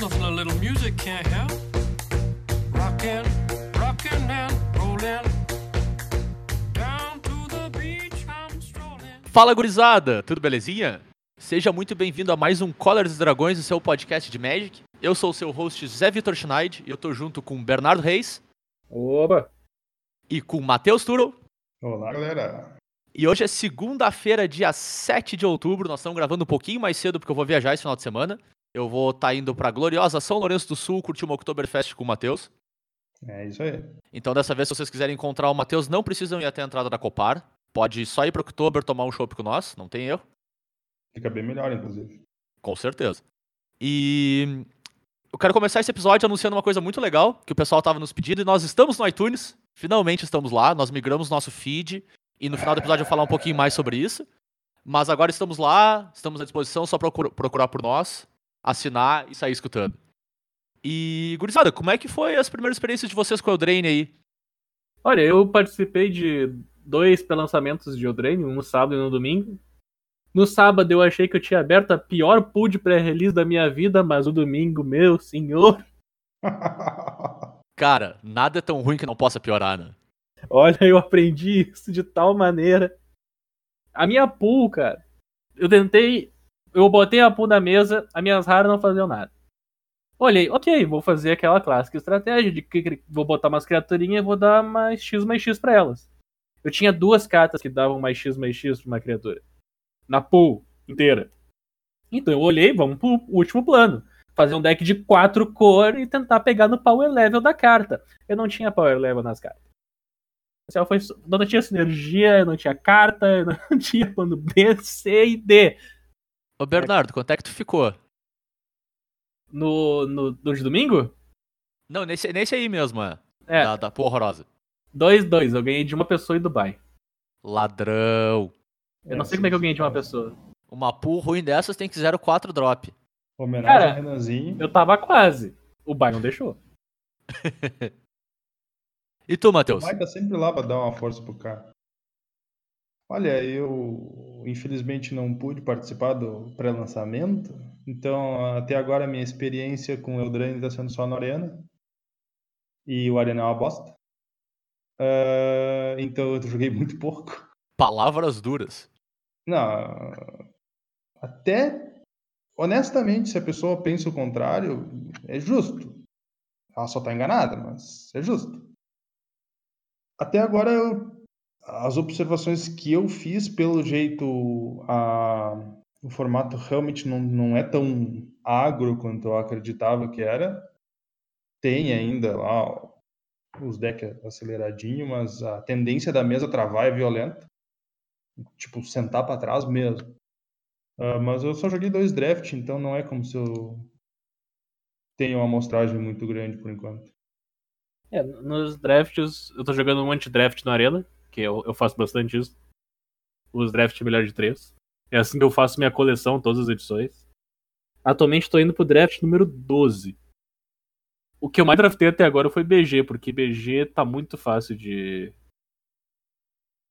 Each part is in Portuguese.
Nothing a little music can't help. Rockin', rockin' and rollin'. Fala gurizada, tudo belezinha? Seja muito bem-vindo a mais um Colors e Dragões, o seu podcast de Magic. Eu sou o seu host Zé Vitor Schneid e eu tô junto com Bernardo Reis Opa! e com Matheus Turo. Olá, galera. E hoje é segunda-feira, dia 7 de outubro. Nós estamos gravando um pouquinho mais cedo porque eu vou viajar esse final de semana. Eu vou estar indo pra gloriosa São Lourenço do Sul curtir uma Oktoberfest com o Matheus. É isso aí. Então, dessa vez, se vocês quiserem encontrar o Matheus, não precisam ir até a entrada da Copar. Pode só ir pro Oktober tomar um chopp com nós, não tem erro. Fica bem melhor, inclusive. Com certeza. E eu quero começar esse episódio anunciando uma coisa muito legal que o pessoal tava nos pedindo e nós estamos no iTunes. Finalmente estamos lá, nós migramos nosso feed e no final do episódio eu vou falar um pouquinho mais sobre isso. Mas agora estamos lá, estamos à disposição, só procura- procurar por nós, assinar e sair escutando. E, gurizada, como é que foi as primeiras experiências de vocês com o Eldraine aí? Olha, eu participei de dois pré-lançamentos de Eldraine, um no sábado e um no domingo. No sábado eu achei que eu tinha aberto a pior pool de pré-release da minha vida, mas o domingo, meu senhor, Cara, nada é tão ruim que não possa piorar, né? olha, eu aprendi isso de tal maneira. A minha pool, cara, eu tentei, eu botei a pool na mesa, as minhas raras não faziam nada. Olhei, ok, vou fazer aquela clássica estratégia de que vou botar umas criaturinhas e vou dar mais X mais X pra elas. Eu tinha duas cartas que davam mais X mais X pra uma criatura. Na pool inteira. Então eu olhei, vamos pro último plano. Fazer um deck de quatro cores e tentar pegar no power level da carta. Eu não tinha power level nas cartas. Foi só- não tinha sinergia, não tinha carta, não tinha plano B, C e D. Ô, Bernardo, quanto é que tu ficou? No, no, no de domingo? Não, nesse, nesse aí mesmo, é. É, Da, da porra horrorosa. 2-2. Eu ganhei de uma pessoa em Dubai. Ladrão. Eu não sei como é que eu ganhei de uma pessoa. Uma pool ruim dessas tem que 0,4 drop. Homenagem Cara, Renanzinho. Eu tava quase. O Bai não deixou. E tu, O Matheus? Mike tá sempre lá pra dar uma força pro cara. Olha, eu infelizmente não pude participar do pré-lançamento, então até agora a minha experiência com o Eldraine tá sendo só na Arena. E o Arena é uma bosta. Ah, então eu joguei muito pouco. Palavras duras. Não, até honestamente, se a pessoa pensa o contrário, é justo. Ela só tá enganada, mas é justo. Até agora, eu- as observações que eu fiz, pelo jeito, a- o formato realmente não, não é tão agro quanto eu acreditava que era. Tem ainda lá os decks aceleradinho, mas a tendência da mesa travar é violenta tipo, sentar pra trás mesmo. Ah, mas eu só joguei dois draft, então não é como se eu tenha uma amostragem muito grande por enquanto. É, nos drafts, eu tô jogando um monte de draft na arena, que eu, eu faço bastante isso. Os drafts melhor de três. É assim que eu faço minha coleção, todas as edições. Atualmente tô indo pro draft número 12. O que eu mais draftei até agora foi BG, porque BG tá muito fácil de.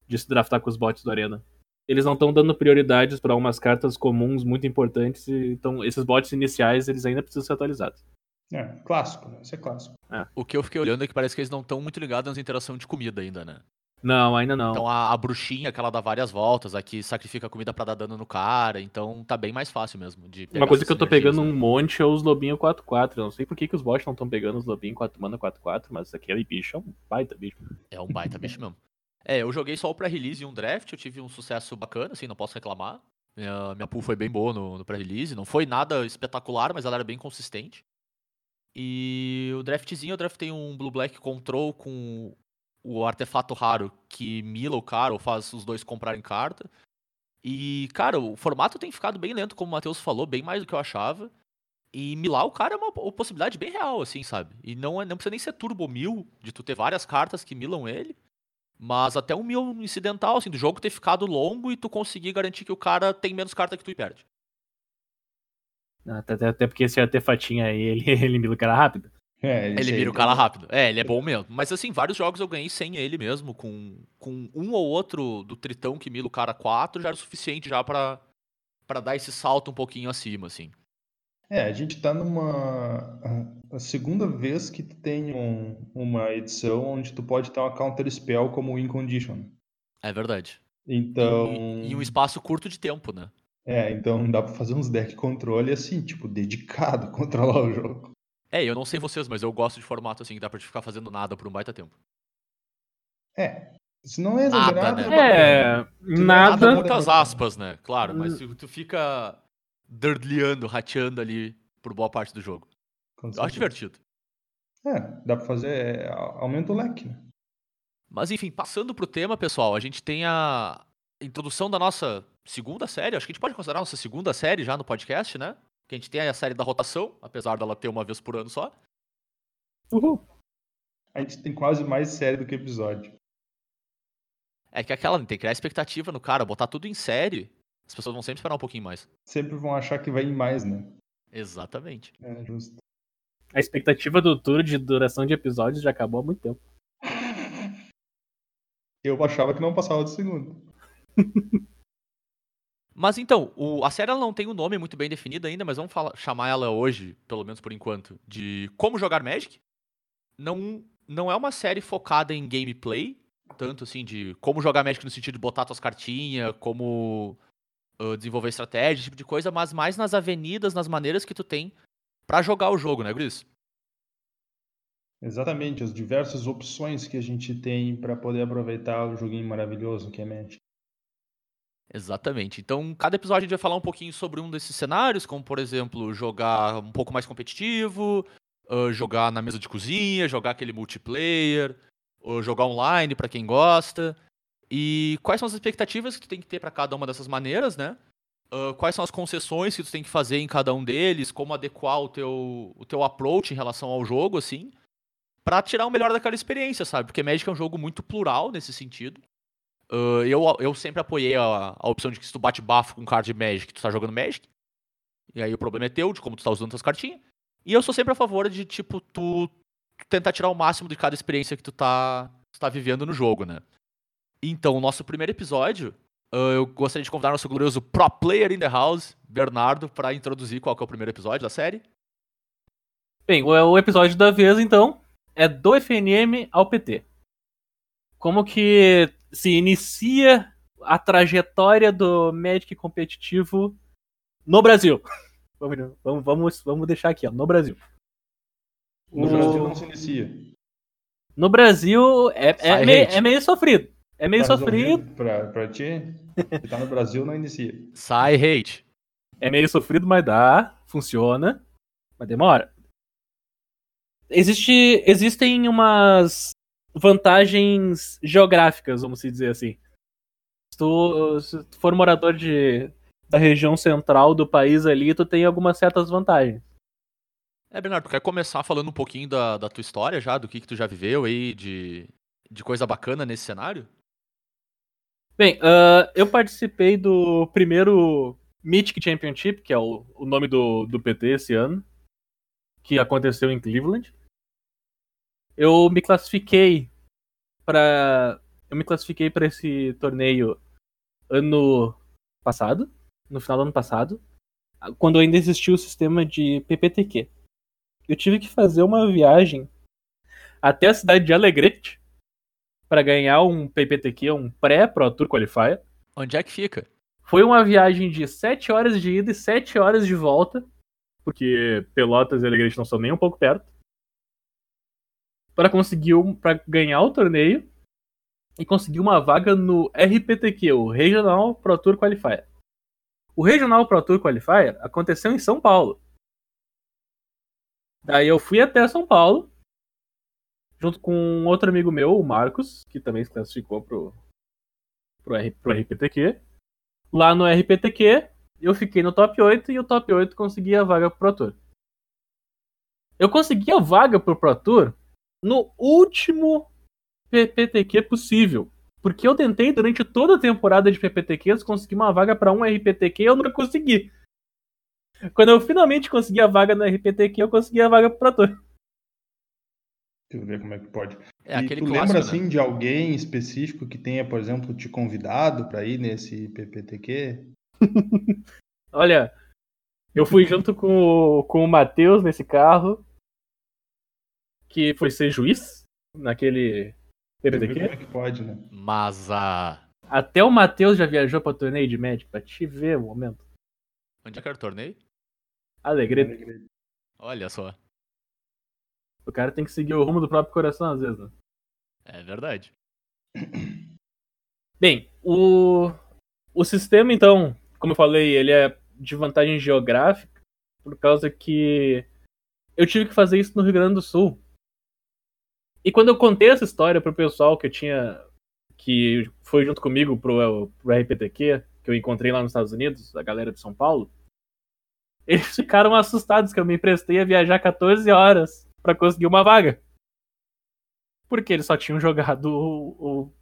de se draftar com os bots do Arena. Eles não estão dando prioridades pra umas cartas comuns muito importantes, então esses bots iniciais eles ainda precisam ser atualizados. É, clássico, né? Isso é clássico. O que eu fiquei olhando é que parece que eles não estão muito ligados nas interações de comida ainda, né? Não, ainda não. Então a, a bruxinha, aquela dá várias voltas, a que sacrifica a comida pra dar dano no cara, então tá bem mais fácil mesmo de pegar Uma coisa que eu tô pegando né? um monte é os lobinho 4-4. Eu não sei por que, que os bots não estão pegando os lobinho 4 mana 4-4, mas aquele bicho é um baita bicho. É um baita bicho mesmo. É, eu joguei só o pré-release e um draft, eu tive um sucesso bacana, assim, não posso reclamar. Minha, minha pool foi bem boa no, no pré-release, não foi nada espetacular, mas ela era bem consistente. E o draftzinho, eu draftei um Blue Black Control com o artefato raro que mila o cara ou faz os dois comprarem carta. E, cara, o formato tem ficado bem lento, como o Matheus falou, bem mais do que eu achava. E milar o cara é uma po- possibilidade bem real, assim, sabe? E não, é, não precisa nem ser turbo mil, de tu ter várias cartas que milam ele. Mas até um mil incidental, assim, do jogo ter ficado longo e tu conseguir garantir que o cara tem menos carta que tu e perde. Até- até porque esse artefatinho aí, ele, ele mila o cara rápido. É, Ele aí vira o tem- cara rápido. É, ele é bom mesmo. Mas assim, vários jogos eu ganhei sem ele mesmo, com, com um ou outro do Tritão que mila o cara 4, já era o suficiente já pra, pra dar esse salto um pouquinho acima, assim. É, a gente tá numa. A segunda vez que tem um- uma edição onde tu pode ter uma counter spell como win condition. É verdade. Então. E, e um espaço curto de tempo, né? É, então dá pra fazer uns deck controle assim, tipo, dedicado a controlar o jogo. É, eu não sei vocês, mas eu gosto de formato assim, que dá pra te ficar fazendo nada por um baita tempo. É. Se não é Nada, exagerado, né? é. É, Nada, Nada, nada. muitas aspas, né? Claro, mas tu, tu fica durdleando, rateando ali por boa parte do jogo. Eu acho divertido. É, dá pra fazer. é, a- aumenta o leque, né? Mas enfim, passando pro tema, pessoal, a gente tem a introdução da nossa segunda série. Acho que a gente pode considerar nossa segunda série já no podcast, né? Que a gente tem a série da rotação, apesar dela ter uma vez por ano só. Uhul. A gente tem quase mais série do que episódio. É que aquela, tem que criar expectativa no cara, botar tudo em série. As pessoas vão sempre esperar um pouquinho mais. Sempre vão achar que vai em mais, né? Exatamente. É, justo. A expectativa do tour de duração de episódios já acabou há muito tempo. Eu achava que não passava do segundo. Mas então, o- a série não tem um nome muito bem definido ainda, mas vamos falar- chamar ela hoje, pelo menos por enquanto, de Como Jogar Magic. Não, não é uma série focada em gameplay, tanto assim, de como jogar Magic no sentido de botar tuas cartinhas, como ah, desenvolver estratégia, esse tipo de coisa, mas mais nas avenidas, nas maneiras que tu tem pra jogar o jogo, né, Gris? Exatamente, as diversas opções que a gente tem pra poder aproveitar o joguinho maravilhoso que é Magic. Exatamente. Então, cada episódio a gente vai falar um pouquinho sobre um desses cenários, como, por exemplo, jogar um pouco mais competitivo, ah, jogar na mesa de cozinha, jogar aquele multiplayer, ou jogar online pra quem gosta. E quais são as expectativas que tu tem que ter pra cada uma dessas maneiras, né? Ah, quais são as concessões que tu tem que fazer em cada um deles, como adequar o teu, o teu approach em relação ao jogo, assim, pra tirar o melhor daquela experiência, sabe? Porque Magic é um jogo muito plural nesse sentido. Uh, eu, eu sempre apoiei a, a opção de que se tu bate bafo com card de Magic, tu tá jogando Magic. E aí o problema é teu, de como tu tá usando tuas cartinhas. E eu sou sempre a favor de, tipo, tu, tu tentar tirar o máximo de cada experiência que tu tá, tu tá vivendo no jogo, né? Então, o nosso primeiro episódio, uh, eu gostaria de convidar nosso glorioso Pro Player in the House, Bernardo, pra introduzir qual que é o primeiro episódio da série. Bem, o, o episódio da vez, então, é do FNM ao PT. Como que se inicia a trajetória do Magic competitivo no Brasil? Vamos, vamos, vamos, deixar aqui, ó, no Brasil. No O- Brasil não se inicia. No Brasil é, é, meio, é meio sofrido. É meio Tá sofrido. Pra, pra ti, que tá no Brasil, não inicia. Sai hate. É meio sofrido, mas dá. Funciona. Mas demora. Existe, existem umas vantagens geográficas, vamos dizer assim. Se tu, se tu for morador de, da região central do país ali, tu tem algumas certas vantagens. É, Bernardo, tu quer começar falando um pouquinho da, da tua história já, do que, que tu já viveu aí, de, de coisa bacana nesse cenário? Bem, ah, eu participei do primeiro Mythic Championship, que é o, o nome do, do PT esse ano, que aconteceu em Cleveland. Eu me classifiquei para eu me classifiquei para esse torneio ano passado, no final do ano passado, quando ainda existia o sistema de PPTQ. Eu tive que fazer uma viagem até a cidade de Alegrete para ganhar um PPTQ, um pré-Pro Tour Qualifier. Onde é que fica? Foi uma viagem de 7 horas de ida e 7 horas de volta, porque Pelotas e Alegrete não são nem um pouco perto, para conseguir um, para ganhar o torneio e conseguir uma vaga no RPTQ, o Regional Pro Tour Qualifier. O Regional Pro Tour Qualifier aconteceu em São Paulo. Daí eu fui até São Paulo, junto com um outro amigo meu, o Marcos, que também se classificou pro, pro, R, pro RPTQ. Lá no RPTQ, eu fiquei no top 8 e o top 8 consegui a vaga pro Pro Tour. Eu consegui a vaga pro Pro Tour no último PPTQ possível. Porque eu tentei durante toda a temporada de PPTQs conseguir uma vaga pra um RPTQ e eu nunca consegui. Quando eu finalmente consegui a vaga no RPTQ, eu consegui a vaga pro Pro Tour. Deixa eu ver como é que pode. É e aquele tu clássico, lembra né? assim de alguém específico que tenha, por exemplo, te convidado pra ir nesse PPTQ? Olha, Eu fui junto com, o- com o Matheus nesse carro, que foi ser juiz naquele Como PPTQ. é que pode, né? Mas a. Até o Matheus já viajou pra torneio de Magic, pra te ver o momento. Onde é que era o torneio? Alegre. Olha só. O cara tem que seguir o rumo do próprio coração às vezes, né? É verdade. Bem, o, o sistema, então, como eu falei, ele é de vantagem geográfica, por causa que eu tive que fazer isso no Rio Grande do Sul. E quando eu contei essa história pro pessoal que eu tinha. que foi junto comigo pro, pro RPTQ, que eu encontrei lá nos Estados Unidos, a galera de São Paulo, eles ficaram assustados que eu me emprestei a viajar 14 horas pra conseguir uma vaga. Porque eles só tinham jogado o, o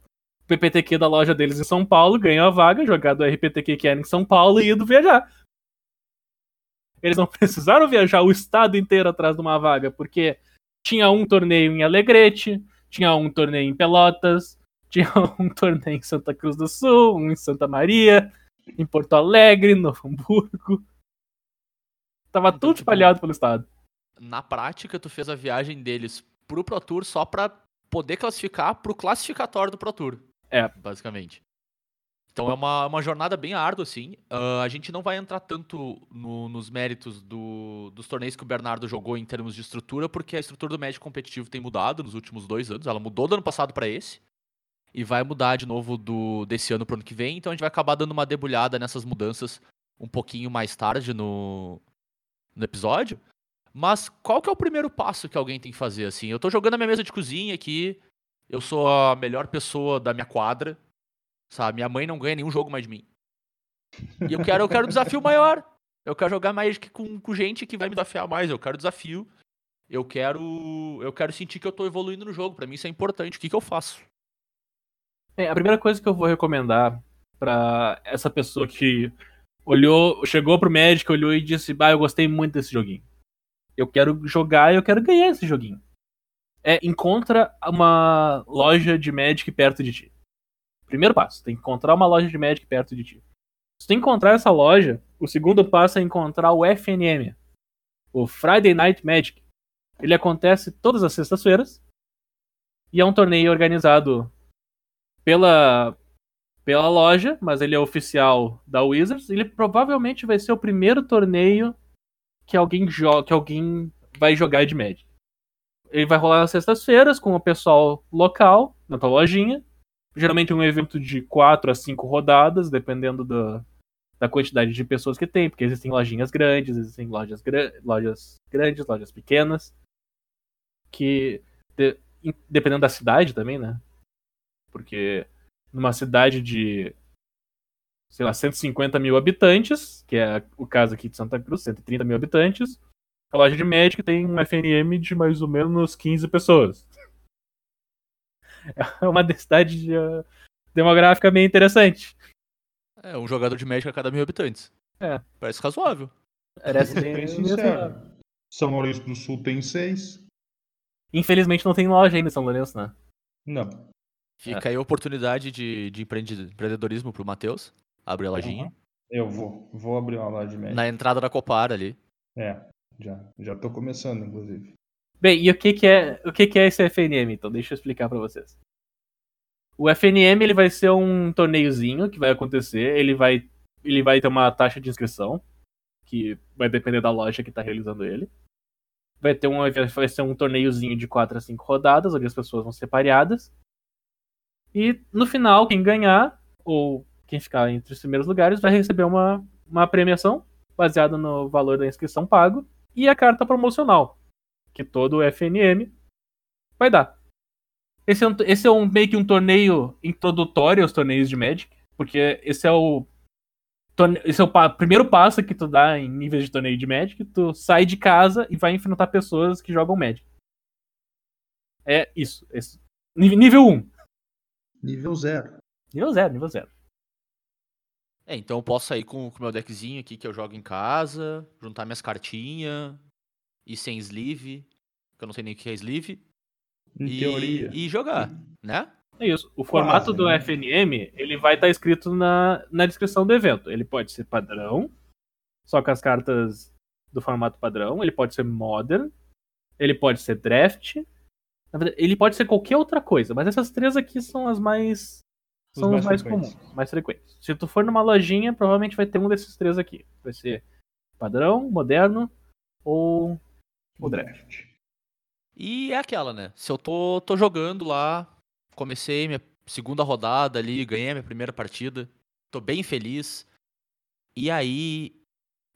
PPTQ da loja deles em São Paulo, ganhou a vaga, jogado o RPTQ que era em São Paulo e ido viajar. Eles não precisaram viajar o estado inteiro atrás de uma vaga, porque tinha um torneio em Alegrete, tinha um torneio em Pelotas, tinha um torneio em Santa Cruz do Sul, um em Santa Maria, em Porto Alegre, no Hamburgo. Tava Então, tudo tipo, espalhado pelo estado. Na prática, tu fez a viagem deles pro Pro Tour só pra poder classificar pro classificatório do Pro Tour. É. Basicamente. Então é uma, uma jornada bem árdua, assim. Ah, a gente não vai entrar tanto no- nos méritos do- dos torneios que o Bernardo jogou em termos de estrutura, porque a estrutura do Magic competitivo tem mudado nos últimos dois anos. Ela mudou do ano passado pra esse. E vai mudar de novo do desse ano pro ano que vem. Então a gente vai acabar dando uma debulhada nessas mudanças um pouquinho mais tarde no, no episódio. Mas qual que é o primeiro passo que alguém tem que fazer, assim? Eu tô jogando a minha mesa de cozinha aqui, eu sou a melhor pessoa da minha quadra, sabe? Minha mãe não ganha nenhum jogo mais de mim. E eu quero, eu quero um desafio maior. Eu quero jogar Magic com, com gente que vai me desafiar mais. Eu quero desafio. Eu quero, eu quero sentir que eu tô evoluindo no jogo. Pra mim isso é importante. O que, que eu faço? Bem, a primeira coisa que eu vou recomendar pra essa pessoa que olhou, chegou pro médico, olhou e disse: Bah, eu gostei muito desse joguinho. Eu quero jogar e eu quero ganhar esse joguinho. É encontra uma loja de Magic perto de ti. Primeiro passo, tem que encontrar uma loja de Magic perto de ti. Se tu encontrar essa loja, o segundo passo é encontrar o FNM, o Friday Night Magic. Ele acontece todas as sextas-feiras e é um torneio organizado pela pela loja, mas ele é oficial da Wizards. Ele provavelmente vai ser o primeiro torneio que alguém joga, que alguém vai jogar de Magic. Ele vai rolar nas sextas-feiras com o pessoal local na tua lojinha. Geralmente um evento de 4 a 5 rodadas, dependendo da, da quantidade de pessoas que tem, porque existem lojinhas grandes, existem lojas, gra lojas grandes, lojas pequenas, que de- dependendo da cidade também, né? Porque numa cidade de, sei lá, 150 mil habitantes, que é o caso aqui de Santa Cruz, 130 mil habitantes, a loja de Magic tem um FNM de mais ou menos 15 pessoas. É uma densidade eh, demográfica meio interessante. É um jogador de Magic a cada mil habitantes. É. Parece razoável. Parece bem- bem sincero. São Lourenço do Sul tem seis. Infelizmente não tem loja ainda em São Lourenço, né? Não. Fica aí a oportunidade de, de empreende- empreendedorismo pro Matheus. Abre a lojinha. Eu vou. Vou abrir uma loja de médico. Na entrada da Copar ali. É, já. Já tô começando, inclusive. Bem, e o que que é, o que que é esse FNM, então? Deixa eu explicar pra vocês. O FNM ele vai ser um torneiozinho que vai acontecer, ele vai ele vai ter uma taxa de inscrição que vai depender da loja que tá realizando ele. Vai ter um vai ser um torneiozinho de 4 a 5 rodadas, onde as pessoas vão ser pareadas. E no final, quem ganhar ou quem ficar entre os primeiros lugares vai receber uma, uma premiação baseada no valor da inscrição pago e a carta promocional que todo o FNM vai dar. Esse é, um, esse é um, meio que um torneio introdutório aos torneios de Magic, porque esse é o torne- esse é o pa- primeiro passo que tu dá em níveis de torneio de Magic, tu sai de casa e vai enfrentar pessoas que jogam Magic. É isso. esse- Nível nível 1. Nível zero. Nível 0, nível 0. É, então eu posso sair com o meu deckzinho aqui que eu jogo em casa, juntar minhas cartinhas, ir sem sleeve, que eu não sei nem o que é sleeve, Em e, teoria. e jogar, né? É isso. O formato Quase, do né? FNM, ele vai estar escrito na, na descrição do evento. Ele pode ser padrão, só com as cartas do formato padrão, ele pode ser modern, ele pode ser draft, na verdade, ele pode ser qualquer outra coisa, mas essas três aqui são as mais Os são mais os mais frequentes. comuns, mais frequentes. Se tu for numa lojinha, provavelmente vai ter um desses três aqui. Vai ser padrão, moderno ou o draft. E é aquela, né? Se eu tô, tô jogando lá, comecei minha segunda rodada ali, ganhei minha primeira partida, tô bem feliz. E aí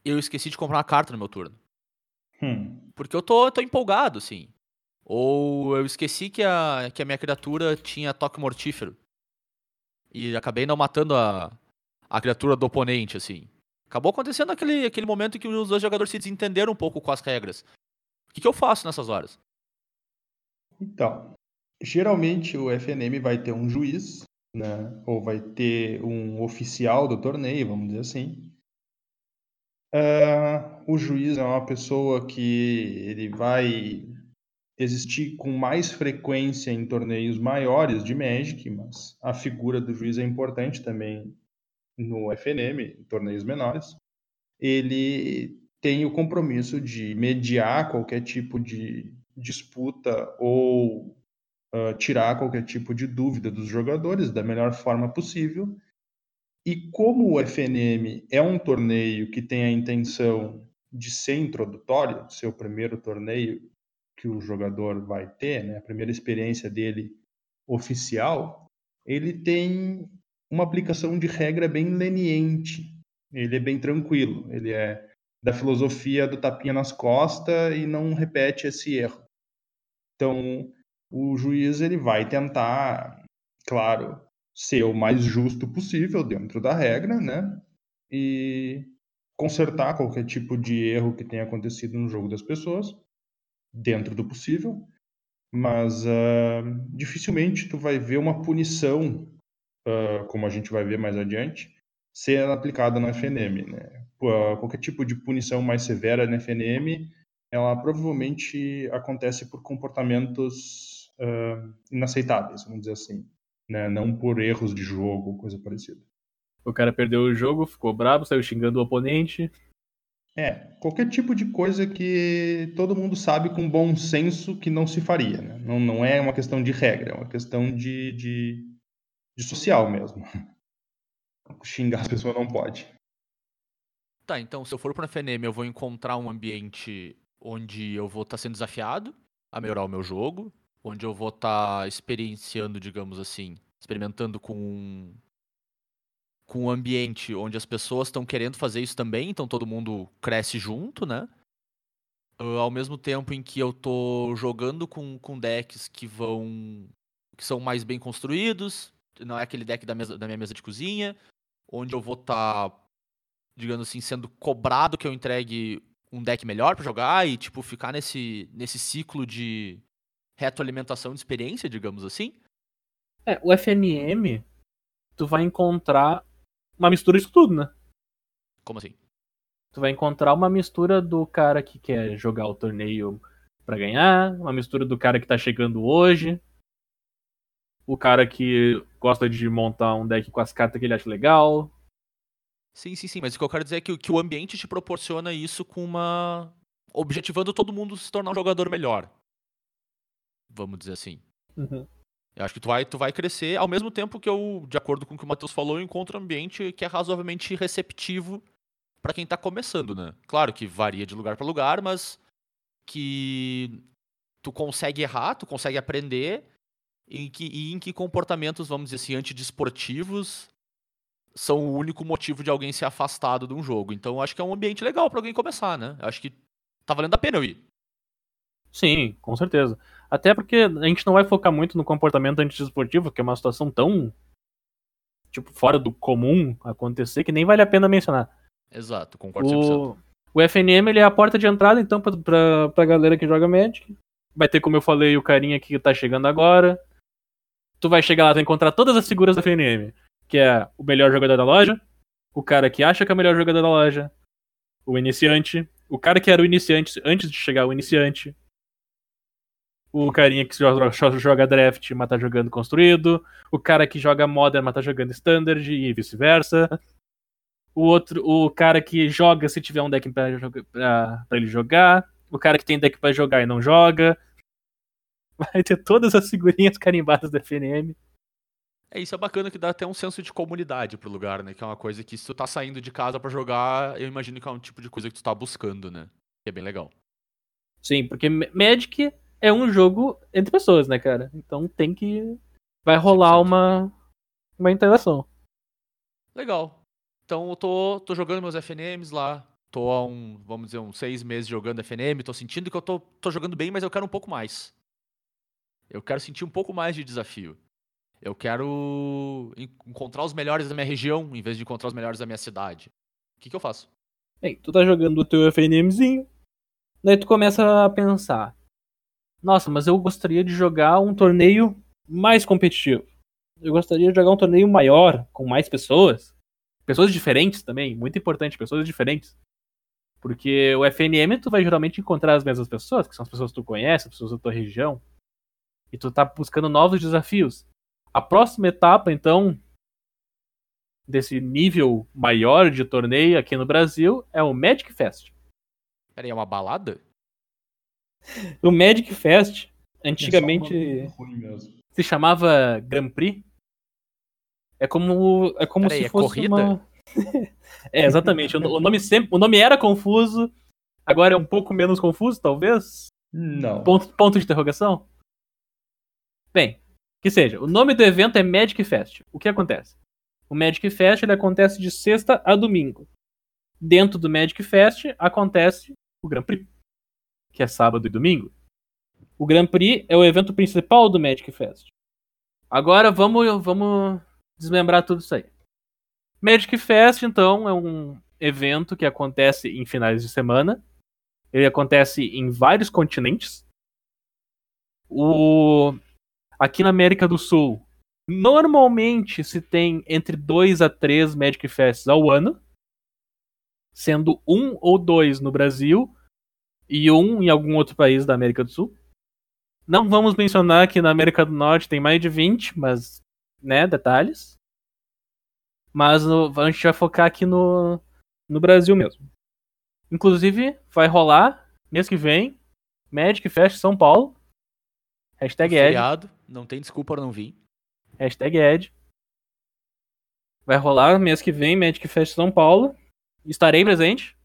eu esqueci de comprar uma carta no meu turno. Hum. Porque eu tô, tô empolgado, assim. Ou eu esqueci que a, que a minha criatura tinha toque mortífero. E acabei não matando a, a criatura do oponente, assim. Acabou acontecendo aquele, aquele momento em que os dois jogadores se desentenderam um pouco com as regras. O que, que eu faço nessas horas? Então, geralmente o FNM vai ter um juiz, né? Ou vai ter um oficial do torneio, vamos dizer assim. Ah, o juiz é uma pessoa que ele vai existir com mais frequência em torneios maiores de Magic, mas a figura do juiz é importante também no FNM, em torneios menores. Ele tem o compromisso de mediar qualquer tipo de disputa ou ah, tirar qualquer tipo de dúvida dos jogadores da melhor forma possível. E como o FNM é um torneio que tem a intenção de ser introdutório, ser o primeiro torneio que o jogador vai ter, né, a primeira experiência dele oficial, ele tem uma aplicação de regra bem leniente. Ele é bem tranquilo. Ele é da filosofia do tapinha nas costas e não repete esse erro. Então, o juiz ele vai tentar, claro, ser o mais justo possível dentro da regra, né? E consertar qualquer tipo de erro que tenha acontecido no jogo das pessoas, dentro do possível. Mas ah, dificilmente tu vai ver uma punição, ah, como a gente vai ver mais adiante, ser aplicada no FNM, né? Pô, Qualquer tipo de punição mais severa no FNM, ela provavelmente acontece por comportamentos ah, inaceitáveis, vamos dizer assim, né? Não por erros de jogo, coisa parecida. O cara perdeu o jogo, ficou bravo, saiu xingando o oponente. É, qualquer tipo de coisa que todo mundo sabe com bom senso que não se faria, né? Não, não é uma questão de regra, é uma questão de, de, de social mesmo. Xingar as pessoas não pode. Tá, então se eu for pro FNM, eu vou encontrar um ambiente onde eu vou estar sendo desafiado a melhorar o meu jogo, onde eu vou estar experienciando, digamos assim, experimentando com um, com um ambiente onde as pessoas estão querendo fazer isso também, então todo mundo cresce junto, né? Ah, ao mesmo tempo em que eu tô jogando com, com decks que vão. que são mais bem construídos, não é aquele deck da, mesa, da minha mesa de cozinha, onde eu vou estar, digamos assim, sendo cobrado que eu entregue um deck melhor pra jogar e, tipo, ficar nesse, nesse ciclo de retroalimentação de experiência, digamos assim. É, o FNM, tu vai encontrar uma mistura disso tudo, né? Como assim? Tu vai encontrar uma mistura do cara que quer jogar o torneio pra ganhar, uma mistura do cara que tá chegando hoje, o cara que gosta de montar um deck com as cartas que ele acha legal. Sim, sim, sim, mas o que eu quero dizer é que, o- que o ambiente te proporciona isso com uma. objetivando todo mundo se tornar um jogador melhor. Vamos dizer assim. Eu acho que tu vai, tu vai crescer, ao mesmo tempo que eu, de acordo com o que o Matheus falou, eu encontro um ambiente que é razoavelmente receptivo pra quem tá começando, né? Claro que varia de lugar pra lugar, mas que tu consegue errar, tu consegue aprender em que, e em que comportamentos, vamos dizer assim, antidesportivos são o único motivo de alguém ser afastado de um jogo. Então acho que é um ambiente legal pra alguém começar, né? Acho que tá valendo a pena eu ir. Sim, com certeza. Até porque a gente não vai focar muito no comportamento antidesportivo, que é uma situação tão tipo fora do comum acontecer que nem vale a pena mencionar. Exato, concordo 100%. O, o FNM ele é a porta de entrada, então, pra, pra, pra galera que joga Magic. Vai ter, como eu falei, o carinha que tá chegando agora. Tu vai chegar lá e vai encontrar todas as figuras do FNM. Que é o melhor jogador da loja, o cara que acha que é o melhor jogador da loja, o iniciante, o cara que era o iniciante antes de chegar o iniciante, o carinha que joga, joga draft, mas tá jogando construído, o cara que joga modern, mas tá jogando standard e vice-versa. O outro, o cara que joga se tiver um deck pra, pra, pra ele jogar. O cara que tem deck pra jogar e não joga. Vai ter todas as figurinhas carimbadas da FNM. É, isso é bacana que dá até um senso de comunidade pro lugar, né? Que é uma coisa que se tu tá saindo de casa pra jogar, eu imagino que é um tipo de coisa que tu tá buscando, né? Que é bem legal. Sim, porque Ma- Magic é um jogo entre pessoas, né, cara? Então tem que. Vai rolar 100%. uma. Uma interação. Legal. Então eu tô, tô jogando meus FNMs lá. Tô há um, vamos dizer, uns seis meses jogando FNM. Tô sentindo que eu tô, tô jogando bem, mas eu quero um pouco mais. Eu quero sentir um pouco mais de desafio. Eu quero en- encontrar os melhores da minha região em vez de encontrar os melhores da minha cidade. O que, que eu faço? Bem, tu tá jogando o teu FNMzinho. Daí tu começa a pensar. Nossa, mas eu gostaria de jogar um torneio mais competitivo. Eu gostaria de jogar um torneio maior, com mais pessoas. Pessoas diferentes também, muito importante, pessoas diferentes. Porque o FNM tu vai geralmente encontrar as mesmas pessoas, que são as pessoas que tu conhece, as pessoas da tua região. E tu tá buscando novos desafios. A próxima etapa, então, desse nível maior de torneio aqui no Brasil é o Magic Fest. Peraí, é uma balada? O Magic Fest, É antigamente mesmo. se chamava Grand Prix. É como é como Peraí, se é fosse corrida? uma É, exatamente. O nome sempre, o nome era confuso, agora é um pouco menos confuso, talvez. Não. Ponto, ponto de interrogação. Bem, que seja, o nome do evento é Magic Fest. O que acontece? O Magic Fest ele acontece de sexta a domingo. Dentro do Magic Fest acontece o Grand Prix, que é sábado e domingo. O Grand Prix é o evento principal do Magic Fest. Agora vamos, vamos desmembrar tudo isso aí. Magic Fest, então, é um evento que acontece em finais de semana. Ele acontece em vários continentes. O... Aqui na América do Sul, normalmente se tem entre 2 a 3 Magic Fests ao ano, sendo um ou dois no Brasil e um em algum outro país da América do Sul. Não vamos mencionar que na América do Norte tem mais de 20, mas, né, detalhes. Mas no- a gente vai focar aqui no, no Brasil mesmo. Inclusive, vai rolar mês que vem Magic Fest São Paulo. Hashtag Ed. Não tem desculpa pra não vir. Hashtag Ed. Vai rolar mês que vem Magic Fest São Paulo. Estarei presente.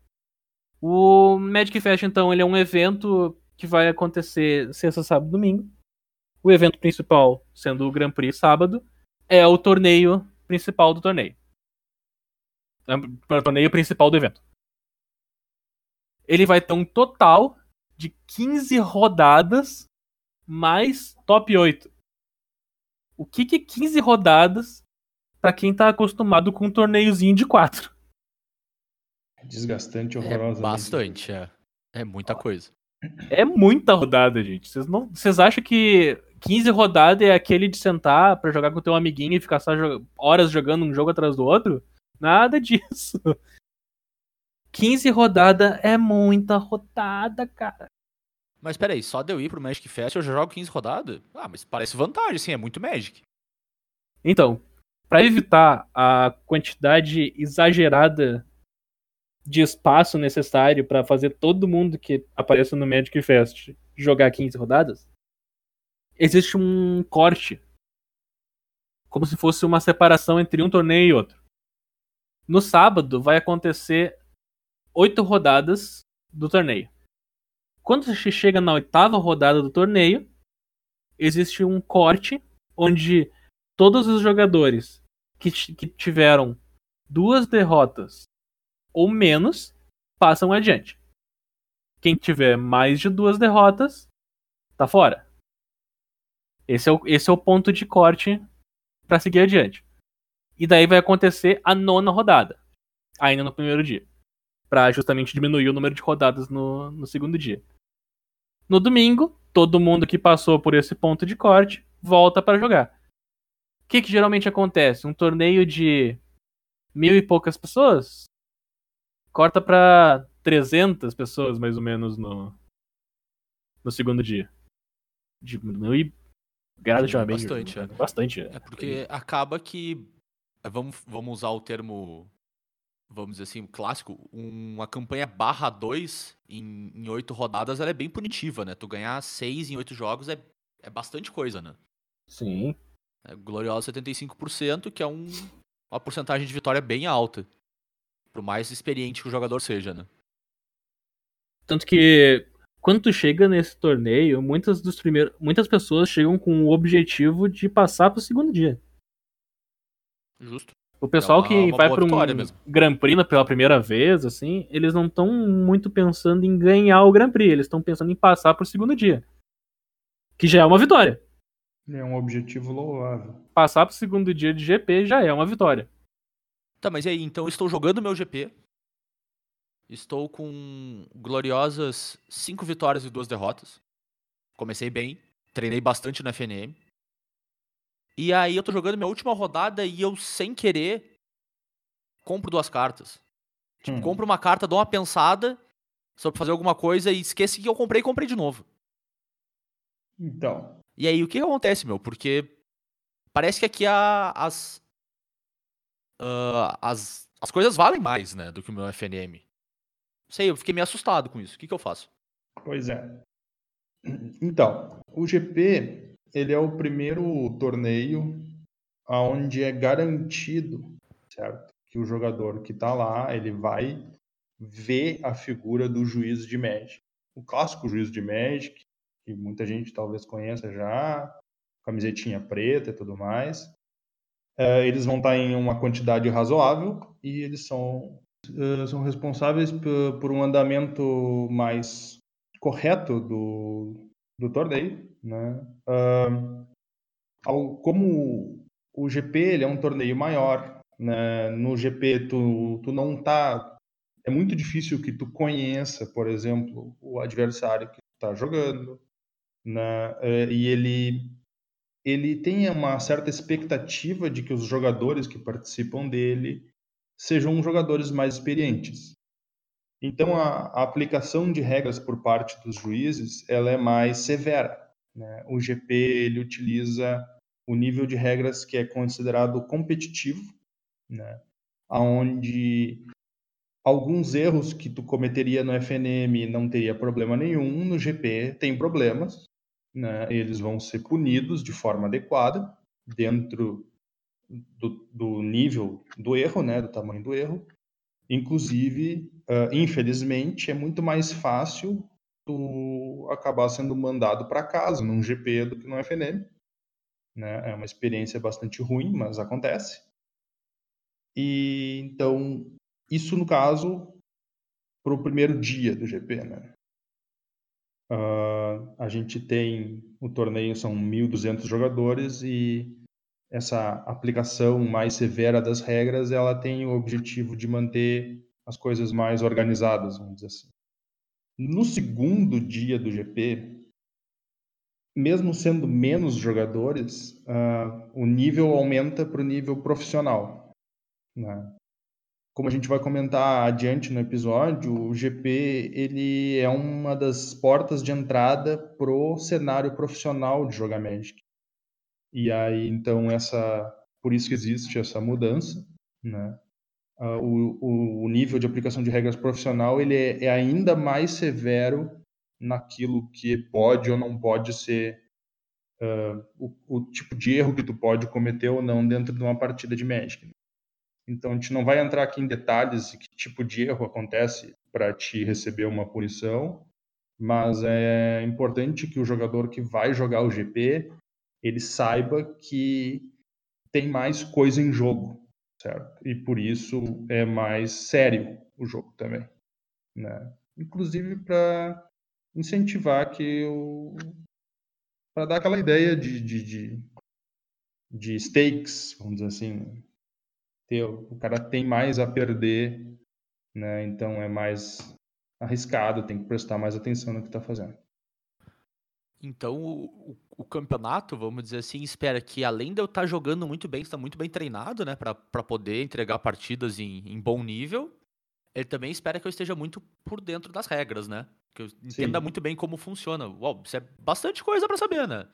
O Magic Fest, então, ele é um evento que vai acontecer sexta, sábado e domingo. O evento principal, sendo o Grand Prix sábado, é o torneio principal do torneio. É o torneio principal do evento. Ele vai ter um total de 15 rodadas mais top 8. O que que é 15 rodadas pra quem tá acostumado com um torneiozinho de 4? Desgastante, É horrorosa. bastante, é. É muita coisa. É muita rodada, gente. Vocês não, vocês acham que 15 rodadas é aquele de sentar pra jogar com teu amiguinho e ficar só jo- horas jogando um jogo atrás do outro? Nada disso. 15 rodadas é muita rodada, cara. Mas peraí, só de eu ir pro Magic Fest eu já jogo 15 rodadas? Ah, mas parece vantagem, sim, é muito Magic. Então, pra evitar a quantidade exagerada de espaço necessário pra fazer todo mundo que apareça no Magic Fest jogar 15 rodadas, existe um corte. Como se fosse uma separação entre um torneio e outro. No sábado vai acontecer oito rodadas do torneio. Quando você chega na oitava rodada do torneio, existe um corte onde todos os jogadores que, que tiveram duas derrotas ou menos passam adiante. Quem tiver mais de duas derrotas tá fora. Esse é o, esse é o ponto de corte pra seguir adiante. E daí vai acontecer a nona rodada, ainda no primeiro dia, Pra justamente diminuir o número de rodadas no, no segundo dia. No domingo, todo mundo que passou por esse ponto de corte volta para jogar. O que, que geralmente acontece? Um torneio de mil e poucas pessoas corta pra 300 pessoas, mais ou menos, no, no segundo dia. Diminui gradativamente. Bastante, é. Bastante. É porque acaba que. é, Vamos, vamos usar o termo vamos dizer assim, clássico, uma campanha barra 2 em, em 8 rodadas, ela é bem punitiva, né? Tu ganhar 6 em 8 jogos é, é bastante coisa, né? Sim. É glorioso 75%, que é um, uma porcentagem de vitória bem alta. Por mais experiente que o jogador seja, né? Tanto que quando tu chega nesse torneio, muitas dos primeiros, muitas pessoas chegam com o objetivo de passar pro segundo dia. Justo. O pessoal É uma- que uma vai para um mesmo. Grand Prix pela primeira vez, assim, eles não estão muito pensando em ganhar o Grand Prix, eles estão pensando em passar pro segundo dia. Que já é uma vitória. É um objetivo louvável. Passar pro segundo dia de GP já é uma vitória. Tá, mas e aí? Então eu estou jogando meu GP. Estou com gloriosas 5 vitórias e 2 derrotas. Comecei bem, treinei bastante no FNM. E aí eu tô jogando minha última rodada e eu, sem querer, compro duas cartas. Tipo, Hum. compro uma carta, dou uma pensada sobre fazer alguma coisa e esqueci que eu comprei e comprei de novo. Então, E aí, o que acontece, meu? Porque parece que aqui a- as, ah, as. As coisas valem mais, né? Do que o meu FNM. Não sei, eu fiquei meio assustado com isso. O que, que eu faço? Pois é. Então, o GP, ele é o primeiro torneio onde é garantido, certo? Que o jogador que tá lá, ele vai ver a figura do juiz de Magic. O clássico juiz de Magic, que muita gente talvez conheça já, camisetinha preta e tudo mais. Eh, eles vão estar em uma quantidade razoável e eles são, eh, são responsáveis por um andamento mais correto do, do torneio, né? Ao- como o GP ele é um torneio maior, né? No GP tu, tu não tá é muito difícil que tu conheça, por exemplo, o adversário que tu tá jogando, né? Eh, E ele ele tem uma certa expectativa de que os jogadores que participam dele sejam jogadores mais experientes. Então a, a aplicação de regras por parte dos juízes ela é mais severa. Né? O GP ele utiliza o nível de regras que é considerado competitivo, né? Onde alguns erros que tu cometeria no FNM não teria problema nenhum, no GP tem problemas, né? Eles vão ser punidos de forma adequada dentro do, do nível do erro, né? Do tamanho do erro. Inclusive, ah, infelizmente, é muito mais fácil tu acabar sendo mandado para casa num GP do que no FNM. Né? É uma experiência bastante ruim, mas acontece. E então, isso no caso para o primeiro dia do GP, né? Ah, a gente tem o torneio são 1.200 jogadores e essa aplicação mais severa das regras, ela tem o objetivo de manter as coisas mais organizadas, vamos dizer assim. No segundo dia do GP, mesmo sendo menos jogadores, ah, o nível aumenta para o nível profissional. né? Como a gente vai comentar adiante no episódio, o GP ele é uma das portas de entrada pro cenário profissional de jogar Magic. E aí, então, essa, por isso que existe essa mudança, né? Ah, o, o, nível de aplicação de regras profissional ele é, é ainda mais severo naquilo que pode ou não pode ser ah, o, o tipo de erro que tu pode cometer ou não dentro de uma partida de Magic. né? Então a gente não vai entrar aqui em detalhes de que tipo de erro acontece para te receber uma punição, mas é importante que o jogador que vai jogar o GP ele saiba que tem mais coisa em jogo, certo? E por isso é mais sério o jogo também, né? Inclusive para incentivar que o para dar aquela ideia de, de, de, de stakes, vamos dizer assim, ter, o cara tem mais a perder, né? Então é mais arriscado, tem que prestar mais atenção no que está fazendo. Então, o, o- campeonato, vamos dizer assim, espera que além de eu estar jogando muito bem, estar muito bem treinado, né, pra poder entregar partidas em, em bom nível, ele também espera que eu esteja muito por dentro das regras, né? Que eu entenda Sim. muito bem como funciona. Uau, isso é bastante coisa pra saber, né?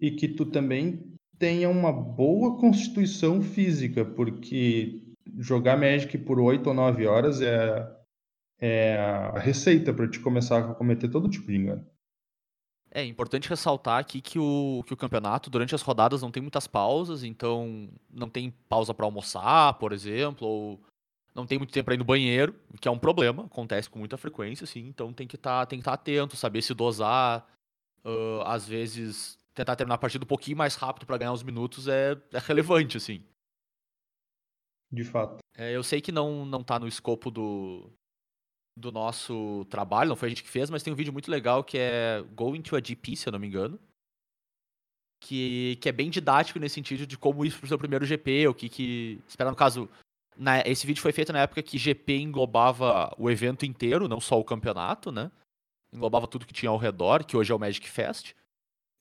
E que tu também tenha uma boa constituição física, porque jogar Magic por 8 ou 9 horas é, é a receita para te começar a cometer todo tipo de engano. É importante ressaltar aqui que o, que o campeonato, durante as rodadas, não tem muitas pausas, então não tem pausa para almoçar, por exemplo, ou não tem muito tempo para ir no banheiro, que é um problema, acontece com muita frequência, assim, então tem que tá, estar tá atento, saber se dosar, uh, às vezes tentar terminar a partida um pouquinho mais rápido para ganhar uns minutos é, é relevante, assim. De fato. É, eu sei que não, não tá no escopo do, do nosso trabalho, não foi a gente que fez, mas tem um vídeo muito legal que é Going to a GP, se eu não me engano. Que, que é bem didático nesse sentido de como ir pro seu primeiro GP, o que que. Espera, no caso. Na, esse vídeo foi feito na época que GP englobava o evento inteiro, não só o campeonato, né? Englobava tudo que tinha ao redor, que hoje é o Magic Fest.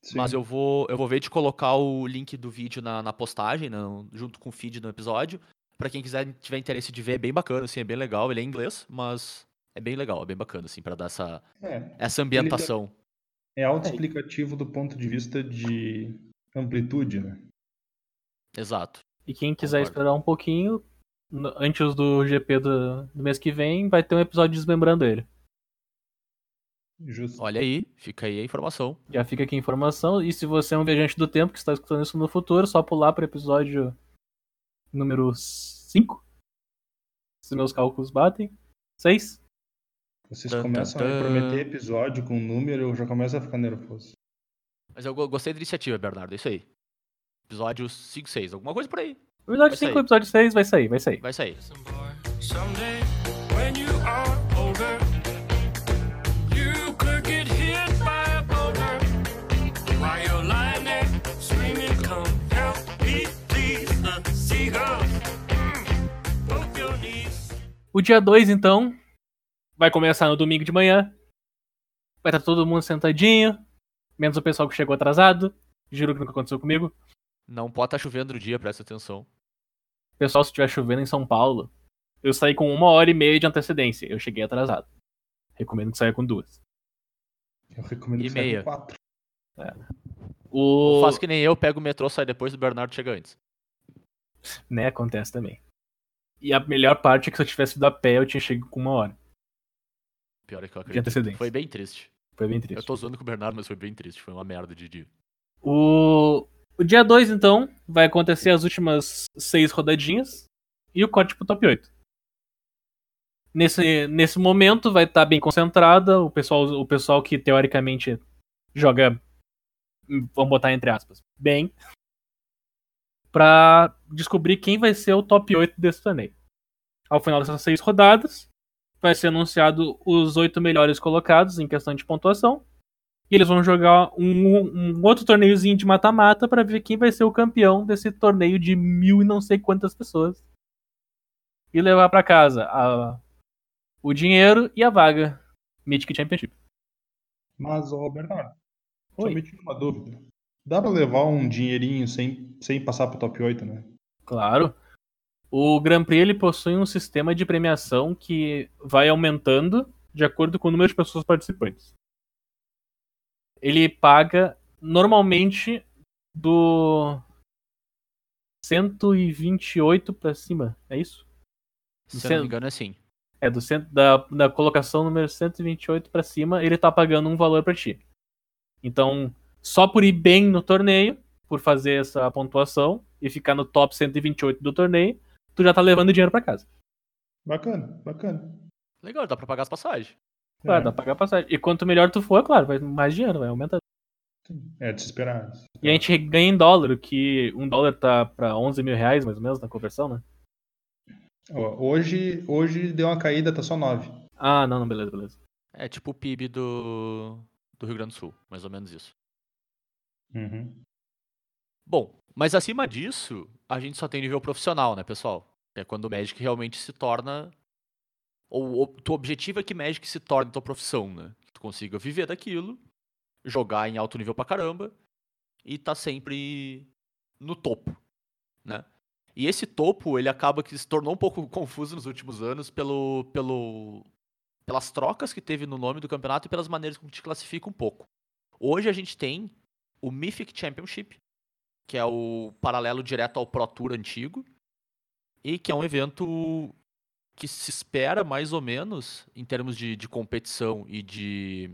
Sim. Mas eu vou, eu vou ver de colocar o link do vídeo na, na postagem, né, junto com o feed do episódio. para quem quiser tiver interesse de ver, é bem bacana, assim, é bem legal. Ele é em inglês, mas é bem legal, é bem bacana, assim, para dar essa, é, essa ambientação. É autoexplicativo do ponto de vista de amplitude, né? Exato. E quem quiser Concordo. esperar um pouquinho, antes do GP do, do mês que vem, vai ter um episódio desmembrando ele. Justo. Olha aí, fica aí a informação. Já fica aqui a informação. E se você é um viajante do tempo que está escutando isso no futuro, só pular para o episódio número 5. Se meus cálculos batem. 6. Vocês começam a prometer episódio com número, eu já começo a ficar nervoso. Mas eu gostei da iniciativa, Bernardo, é isso aí. Episódio 5, 6, alguma coisa por aí. Episódio 5, episódio 6 vai sair, vai sair. Vai sair. O dia 2, então, Vai começar no domingo de manhã. Vai estar todo mundo sentadinho. Menos o pessoal que chegou atrasado. Juro que nunca aconteceu comigo. Não pode estar chovendo no dia, presta atenção. Pessoal, se estiver chovendo em São Paulo, eu saí com uma hora e meia de antecedência. Eu cheguei atrasado. Recomendo que saia com duas. Eu recomendo e que meia. saia com quatro. É. O... Faço que nem eu, pego o metrô, sai depois do Bernardo chega antes. Né, acontece também. E a melhor parte é que se eu tivesse ido a pé, eu tinha chegado com uma hora. Pior é que eu acredito. Foi bem triste. Foi bem triste. Eu tô zoando com o Bernardo, mas foi bem triste. Foi uma merda de dia. O, o dia 2, então, vai acontecer as últimas seis rodadinhas e o corte pro top 8. Nesse, nesse momento vai estar tá bem concentrada o pessoal, o pessoal que teoricamente joga, vamos botar entre aspas, bem, para descobrir quem vai ser o top 8 desse torneio. Ao final dessas seis rodadas, vai ser anunciado os oito melhores colocados em questão de pontuação. E eles vão jogar um, um outro torneiozinho de mata-mata para ver quem vai ser o campeão desse torneio de mil e não sei quantas pessoas. E levar para casa a, o dinheiro e a vaga Mythic Championship. Mas, ô Bernardo, Oi. só me uma dúvida. Dá pra levar um dinheirinho sem, sem passar pro top 8, né? Claro. O Grand Prix ele possui um sistema de premiação que vai aumentando de acordo com o número de pessoas participantes. Ele paga normalmente do 128 para cima, é isso? Se não me engano, é sim. É, do centro, da, da colocação número 128 para cima, ele tá pagando um valor para ti. Então, só por ir bem no torneio, por fazer essa pontuação e ficar no top 128 do torneio, tu já tá levando dinheiro para casa. Bacana, bacana. Legal, dá pra pagar as passagens. Claro, é. dá pra pagar a passagem. E quanto melhor tu for, claro, vai mais dinheiro, vai aumentar. É de se esperar. E a gente ganha em dólar, que um dólar tá pra 11 mil reais, mais ou menos, na conversão, né? Hoje, hoje deu uma caída, tá só 9. Ah, não, não, beleza, beleza. É tipo o PIB do, do Rio Grande do Sul, mais ou menos isso. Uhum. Bom, mas acima disso, a gente só tem nível profissional, né, pessoal? É quando o Magic realmente se torna. Ou o teu objetivo é que Magic se torne tua profissão, né? Que tu consiga viver daquilo, jogar em alto nível pra caramba e tá sempre no topo, né? E esse topo, ele acaba que se tornou um pouco confuso nos últimos anos pelo, pelo, pelas trocas que teve no nome do campeonato e pelas maneiras como te classifica um pouco. Hoje a gente tem o Mythic Championship, que é o paralelo direto ao Pro Tour antigo. e que é um evento que se espera mais ou menos em termos de, de competição e de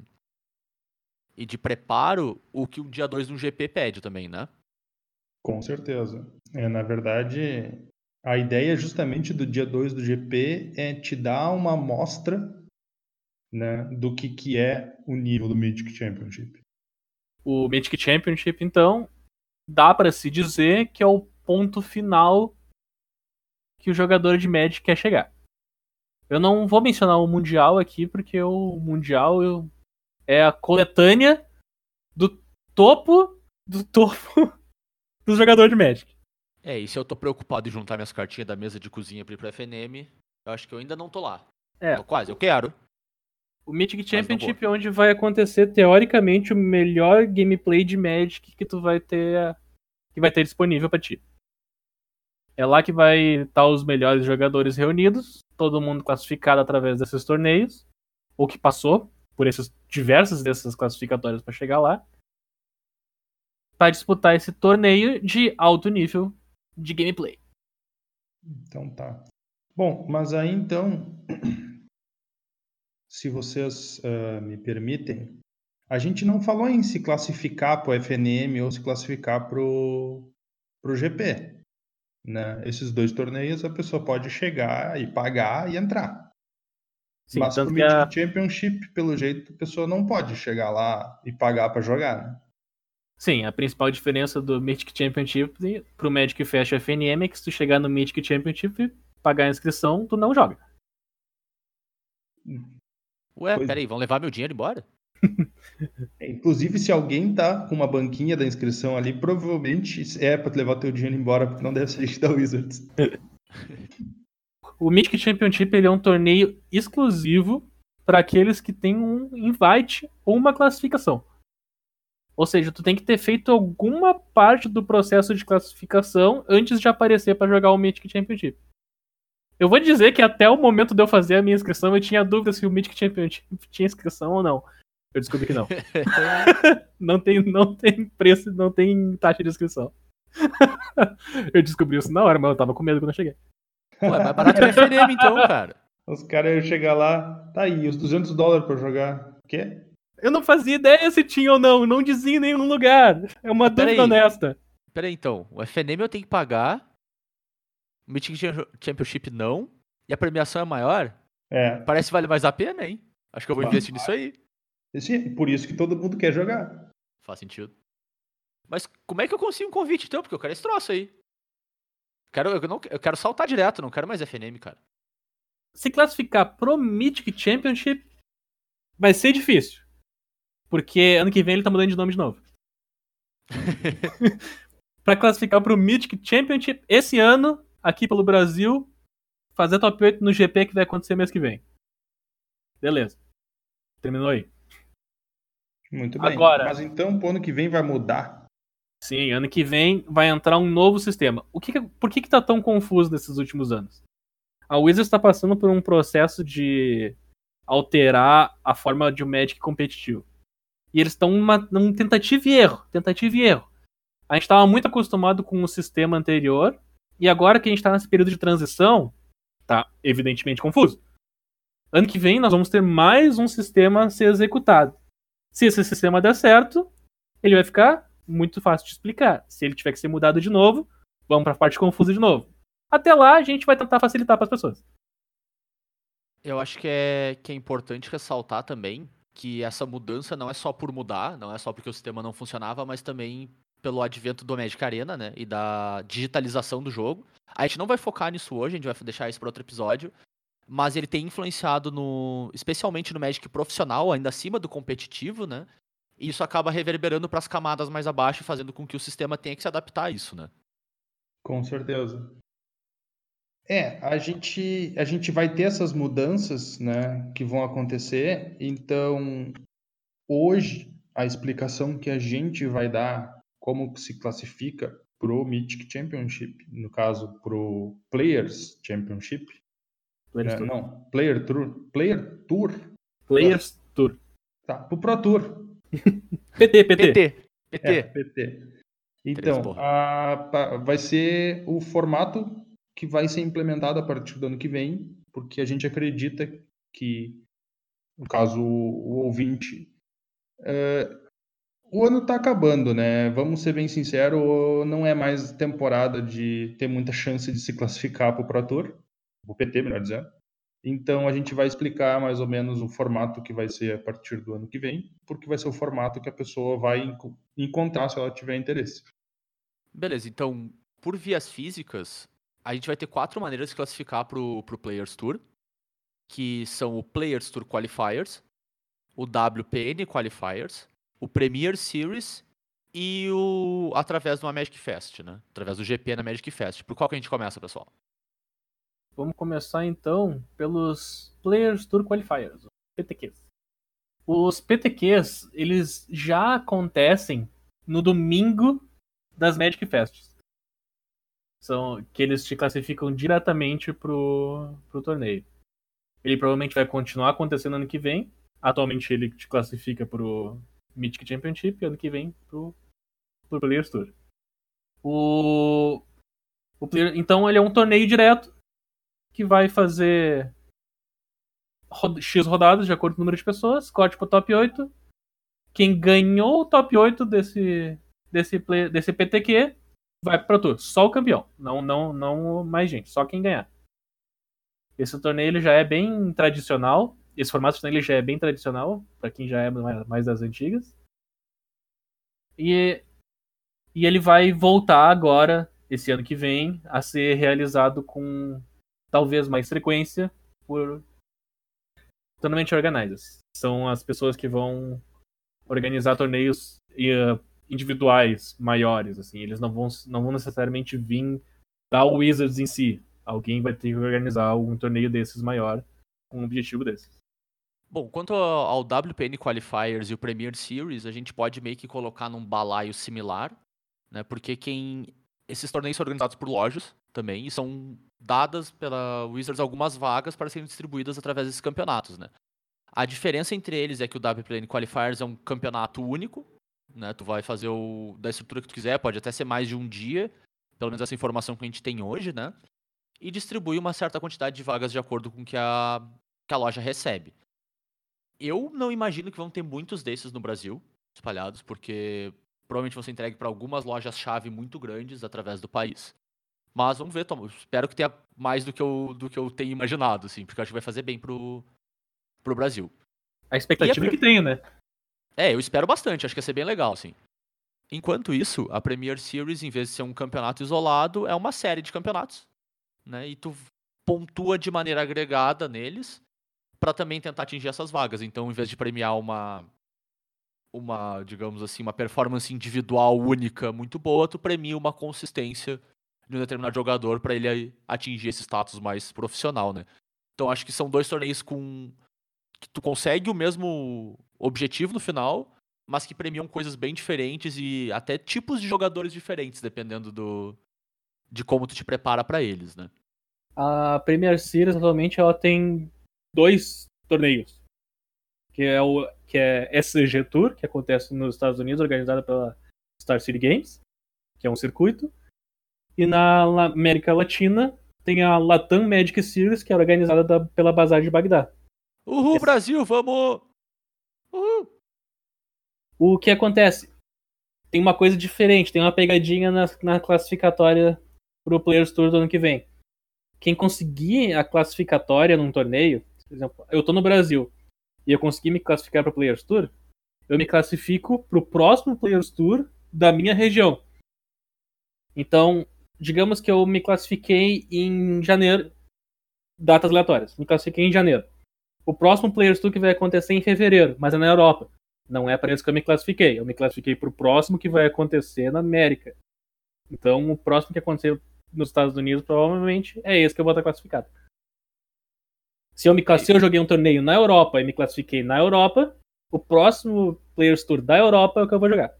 e de preparo o que o dia 2 do GP pede também, né? Com certeza. É, na verdade, a ideia justamente do dia 2 do GP é te dar uma amostra né, do que, que é o nível do Mythic Championship. O Mythic Championship, então, dá pra se dizer que é o ponto final que o jogador de Magic quer chegar. Eu não vou mencionar o Mundial aqui, porque o Mundial eu- é a coletânea do topo do topo do jogador de Magic. É, e se eu tô preocupado em juntar minhas cartinhas da mesa de cozinha pra ir pro FNM, eu acho que eu ainda não tô lá. É. Tô quase, eu quero. O Mythic Championship é onde vai acontecer, teoricamente, o melhor gameplay de Magic que tu vai ter que vai ter disponível pra ti. É lá que vai estar os melhores jogadores reunidos, todo mundo classificado através desses torneios, ou que passou por esses diversos desses classificatórios pra chegar lá, Pra disputar esse torneio de alto nível de gameplay. Então tá. Bom, mas aí então, se vocês ah, me permitem, a gente não falou em se classificar para o FNM ou se classificar para o GP. Né? Esses dois torneios a pessoa pode chegar e pagar e entrar. Sim, mas pro que a- Mythic Championship, pelo jeito, a pessoa não pode chegar lá e pagar para jogar, né? Sim, a principal diferença do Mythic Championship pro Magic Fest FNM é que se tu chegar no Mythic Championship e pagar a inscrição, tu não joga. Ué, Pois- peraí, vão levar meu dinheiro embora? É, Inclusive, se alguém tá com uma banquinha da inscrição ali, provavelmente é para levar teu dinheiro embora, porque não deve ser gente da Wizards. O Mythic Championship ele é um torneio exclusivo para aqueles que têm um invite ou uma classificação. Ou seja, tu tem que ter feito alguma parte do processo de classificação antes de aparecer para jogar o Mythic Championship. Eu vou dizer que até o momento de eu fazer a minha inscrição eu tinha dúvida se o Mythic Championship tinha inscrição ou não. Eu descobri que não. não tem, não tem preço, não tem taxa de inscrição. eu descobri isso na hora, mas eu tava com medo quando eu cheguei. Ué, barato que o FNM então, cara. Os caras iam chegar lá, tá aí, os 200 dólares pra jogar. O quê? Eu não fazia ideia se tinha ou não, não dizia em nenhum lugar. É uma dúvida honesta. Peraí então, o FNM eu tenho que pagar, Mythic Cha- Championship não, e a premiação é maior? É, Parece que vale mais a pena, hein? Acho que eu vou Vai. investir nisso aí. esse, por isso que todo mundo quer jogar. Faz sentido. Mas como é que eu consigo um convite então? Porque eu quero esse troço aí. Quero, eu, não, eu quero saltar direto, não quero mais FNM, cara. Se classificar pro Mythic Championship vai ser difícil. Porque ano que vem ele tá mudando de nome de novo. pra classificar pro Mythic Championship esse ano, aqui pelo Brasil, fazer top 8 no GP que vai acontecer mês que vem. Beleza. Terminou aí. Muito bem. Agora- Mas então, pro ano que vem vai mudar. Sim, ano que vem vai entrar um novo sistema. O que por que, que tá tão confuso nesses últimos anos? A Wizards está passando por um processo de alterar a forma de um Magic competitivo. E eles estão numa, num tentativa e erro. Tentativa e erro. A gente estava muito acostumado com o sistema anterior. E agora que a gente está nesse período de transição, tá evidentemente confuso. Ano que vem nós vamos ter mais um sistema a ser executado. Se esse sistema der certo, ele vai ficar muito fácil de explicar. Se ele tiver que ser mudado de novo, vamos para a parte confusa de novo. Até lá, a gente vai tentar facilitar para as pessoas. Eu acho que é, que é importante ressaltar também que essa mudança não é só por mudar, não é só porque o sistema não funcionava, mas também pelo advento do Magic Arena, né, e da digitalização do jogo. A gente não vai focar nisso hoje, a gente vai deixar isso para outro episódio, mas ele tem influenciado no, especialmente no Magic profissional, ainda acima do competitivo, né? E isso acaba reverberando para as camadas mais abaixo, fazendo com que o sistema tenha que se adaptar a isso, né? Com certeza. É, a gente, a gente vai ter essas mudanças, né, que vão acontecer. Então, hoje, a explicação que a gente vai dar como que se classifica pro Mythic Championship, no caso pro Players Championship, Players né, Tour. não, Player Tour, Player Tour, Players Tour. tá, pro Pro Tour, PT, PT. PT, PT. É, PT. Então, a- pa- vai ser o formato que vai ser implementado a partir do ano que vem, porque a gente acredita que, no caso, o, o ouvinte. é, o ano está acabando, né? Vamos ser bem sinceros, não é mais temporada de ter muita chance de se classificar para o Pro Tour, o PT, melhor dizendo. Então a gente vai explicar mais ou menos o formato que vai ser a partir do ano que vem, porque vai ser o formato que a pessoa vai enco- encontrar se ela tiver interesse. Beleza, então, por vias físicas, a gente vai ter quatro maneiras de classificar pro, pro Players Tour, que são o Players Tour Qualifiers, o WPN Qualifiers, o Premier Series e o através de uma Magic Fest, né? Através do GP na Magic Fest. Por qual que a gente começa, pessoal? Vamos começar então pelos Players Tour Qualifiers, PTQs. Os PTQs, eles já acontecem no domingo das Magic Fests. São que eles te classificam diretamente pro, pro torneio. Ele provavelmente vai continuar acontecendo ano que vem. Atualmente ele te classifica pro Mythic Championship e ano que vem pro, pro Players Tour. O, o player- então ele é um torneio direto que vai fazer X rodadas de acordo com o número de pessoas, corte pro top 8. Quem ganhou o top 8 desse, desse, play- desse PTQ vai pro tour. Só o campeão, não, não, não mais gente, só quem ganhar. Esse torneio ele já é bem tradicional. Esse formato ele já é bem tradicional, para quem já é mais das antigas. E, e ele vai voltar agora, esse ano que vem, a ser realizado com talvez mais frequência por Tournament Organizers. São as pessoas que vão organizar torneios eh, individuais maiores, assim. Eles não vão, não vão necessariamente vir da Wizards em si. Alguém vai ter que organizar um torneio desses maior com um objetivo desses. Bom, quanto ao WPN Qualifiers e o Premier Series, a gente pode meio que colocar num balaio similar, né? Porque quem esses torneios são organizados por lojas também e são dadas pela Wizards algumas vagas para serem distribuídas através desses campeonatos, né? A diferença entre eles é que o WPN Qualifiers é um campeonato único, né? Tu vai fazer o da estrutura que tu quiser, pode até ser mais de um dia, pelo menos essa informação que a gente tem hoje, né? E distribui uma certa quantidade de vagas de acordo com o que a, que a loja recebe. Eu não imagino que vão ter muitos desses no Brasil, espalhados, porque provavelmente vão ser entregues para algumas lojas-chave muito grandes através do país. Mas vamos ver, Tom. Espero que tenha mais do que eu, do que eu tenho imaginado, assim, porque eu acho que vai fazer bem pro, pro Brasil. A expectativa a que tenho, né? É, eu espero bastante, acho que vai ser bem legal, assim. Enquanto isso, a Premier Series, em vez de ser um campeonato isolado, é uma série de campeonatos, né? E tu pontua de maneira agregada neles para também tentar atingir essas vagas. Então, em vez de premiar uma uma, digamos assim, uma performance individual única muito boa, tu premia uma consistência de um determinado jogador para ele atingir esse status mais profissional, né? Então, acho que são dois torneios com que tu consegue o mesmo objetivo no final, mas que premiam coisas bem diferentes e até tipos de jogadores diferentes, dependendo do de como tu te prepara para eles, né? A Premier Series atualmente ela tem dois torneios. Que é o que é SG Tour, que acontece nos Estados Unidos, organizada pela Star City Games, que é um circuito. E na América Latina tem a Latam Magic Series, que é organizada da- pela Bazar de Bagdá. Uhul, Esse- Brasil, vamos! Uhul! O que acontece? Tem uma coisa diferente, tem uma pegadinha na, na classificatória pro Players Tour do ano que vem. Quem conseguir a classificatória num torneio, por exemplo, eu tô no Brasil e eu consegui me classificar pro Players Tour, eu me classifico pro próximo Players Tour da minha região. Então, digamos que eu me classifiquei em janeiro, datas aleatórias, me classifiquei em janeiro. O próximo Players Tour que vai acontecer em fevereiro, mas é na Europa. Não é para isso que eu me classifiquei. Eu me classifiquei para o próximo que vai acontecer na América. Então, o próximo que acontecer nos Estados Unidos provavelmente é esse que eu vou estar classificado. Se eu, me, se eu joguei um torneio na Europa e me classifiquei na Europa, o próximo Players Tour da Europa é o que eu vou jogar.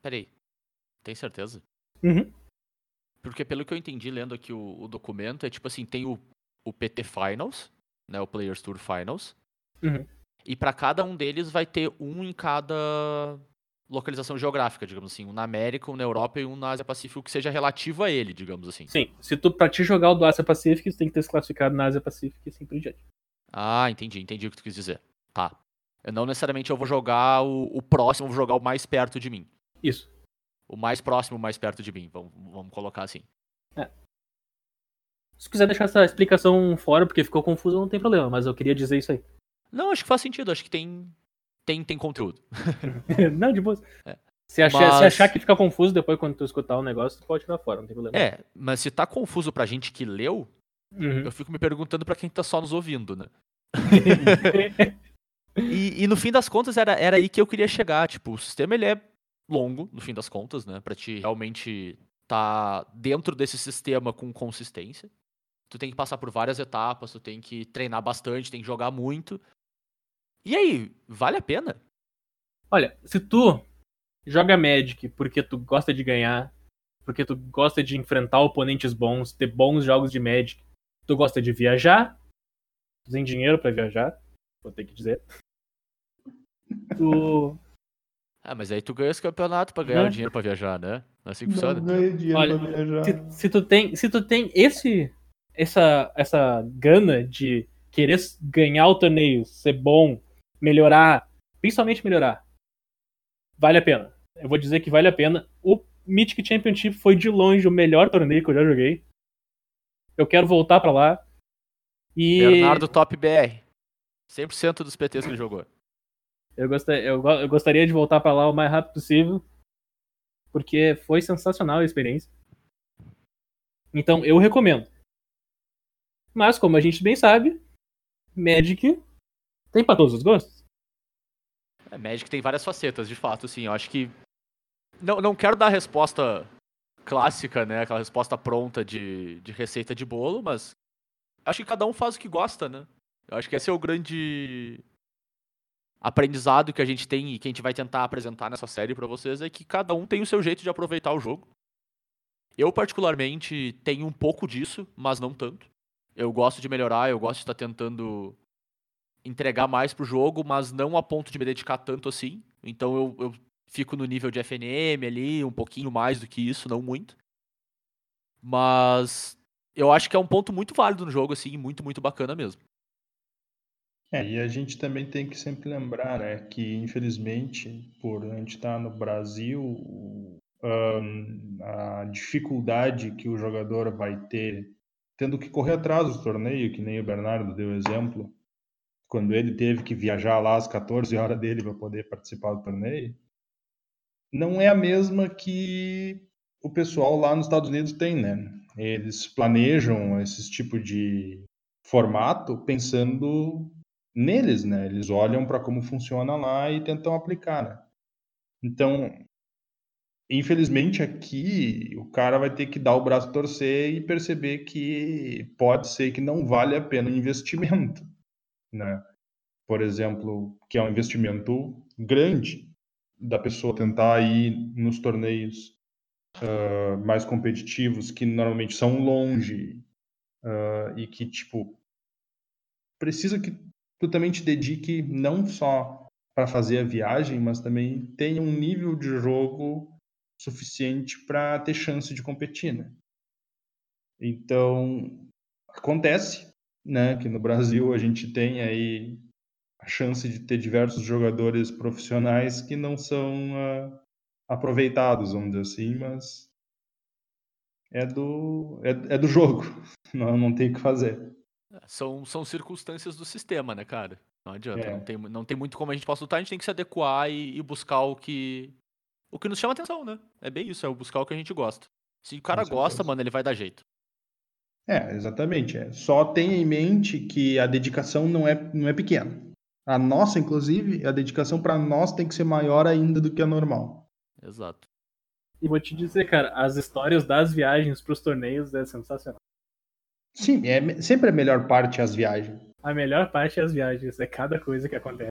Peraí, tem certeza? Uhum. Porque pelo que eu entendi lendo aqui o, o documento, é tipo assim, tem o, o PT Finals, né, o Players Tour Finals, Uhum. e pra cada um deles vai ter um em cada localização geográfica, digamos assim. Um na América, um na Europa e um na Ásia Pacífico que seja relativo a ele, digamos assim. Sim, se tu, pra te jogar o do Ásia Pacífico, tu tem que ter se classificado na Ásia Pacífico e assim por diante. Ah, entendi, entendi o que tu quis dizer. Tá. Eu não necessariamente eu vou jogar o, o próximo, eu vou jogar o mais perto de mim. Isso. O mais próximo, o mais perto de mim. Vamos, vamos colocar assim. Se quiser deixar essa explicação fora, porque ficou confuso, não tem problema, mas eu queria dizer isso aí. Não, acho que faz sentido, acho que tem. Tem, tem conteúdo. não, de boa. É. Se, achar, Mas- se achar que fica confuso depois quando tu escutar o negócio, tu pode tirar fora, não tem problema. É, mas se tá confuso pra gente que leu, Uhum. eu fico me perguntando pra quem tá só nos ouvindo, né? E, e no fim das contas era, era aí que eu queria chegar. Tipo, o sistema ele é longo, no fim das contas, né? Pra te realmente tá dentro desse sistema com consistência. Tu tem que passar por várias etapas, tu tem que treinar bastante, tem que jogar muito. E aí, vale a pena? Olha, se tu joga Magic porque tu gosta de ganhar, porque tu gosta de enfrentar oponentes bons, ter bons jogos de Magic, tu gosta de viajar, tu tem dinheiro pra viajar, vou ter que dizer. Tu. Ah, mas aí tu ganha esse campeonato pra ganhar o dinheiro pra viajar, né? Não é assim que Não funciona. ganha dinheiro Olha, pra viajar. Se, se tu tem, se tu tem esse, essa, essa gana de querer ganhar o torneio, ser bom, melhorar, principalmente melhorar, vale a pena. Eu vou dizer que vale a pena. O Mythic Championship foi de longe o melhor torneio que eu já joguei. Eu quero voltar pra lá. E Bernardo Top BR. 100% dos PTs que ele jogou. eu, gosta- eu eu gostaria de voltar pra lá o mais rápido possível. Porque foi sensacional a experiência. Então eu recomendo. Mas, como a gente bem sabe, Magic tem pra todos os gostos. É, Magic tem várias facetas, de fato, assim. Eu acho que. Não, não quero dar a resposta clássica, né? Aquela resposta pronta de, de receita de bolo, mas. Acho que cada um faz o que gosta, né? Eu acho que esse é o grande aprendizado que a gente tem e que a gente vai tentar apresentar nessa série pra vocês é que cada um tem o seu jeito de aproveitar o jogo. Eu, particularmente, tenho um pouco disso, mas não tanto. Eu gosto de melhorar, eu gosto de estar tentando entregar mais pro jogo, mas não a ponto de me dedicar tanto assim. Então eu, eu fico no nível de FNM ali, um pouquinho mais do que isso, não muito. Mas eu acho que é um ponto muito válido no jogo, assim, muito, muito bacana mesmo. É, e a gente também tem que sempre lembrar, né, que infelizmente, por a gente estar no Brasil, ahn, a dificuldade que o jogador vai ter tendo que correr atrás do torneio, que nem o Bernardo deu exemplo, quando ele teve que viajar lá às 14 horas dele para poder participar do torneio, não é a mesma que o pessoal lá nos Estados Unidos tem, né? Eles planejam esse tipo de formato pensando neles, né? Eles olham para como funciona lá e tentam aplicar, né? Então, infelizmente aqui o cara vai ter que dar o braço torcer e perceber que pode ser que não vale a pena o investimento, né? Por exemplo, que é um investimento grande da pessoa tentar ir nos torneios ah, mais competitivos que normalmente são longe ah, e que tipo precisa que tu também te dedique não só para fazer a viagem, mas também tenha um nível de jogo suficiente para ter chance de competir, né? Então acontece, né, que no Brasil a gente tem aí a chance de ter diversos jogadores profissionais que não são ah, aproveitados, vamos dizer assim, mas é do é, é do jogo, não, não tem o que fazer. São, são circunstâncias do sistema, né, cara? Não adianta, É. não, tem, não tem muito como a gente possa lutar, a gente tem que se adequar e, e buscar o que. O que nos chama atenção, né? É bem isso, é buscar o que a gente gosta. Se o cara gosta, mano, ele vai dar jeito. É, exatamente. É. Só tenha em mente que a dedicação não é, não é pequena. A nossa, inclusive, a dedicação para nós tem que ser maior ainda do que a normal. Exato. E vou te dizer, cara, as histórias das viagens pros torneios é sensacional. Sim, é sempre a melhor parte as viagens. A melhor parte é as viagens, é cada coisa que acontece.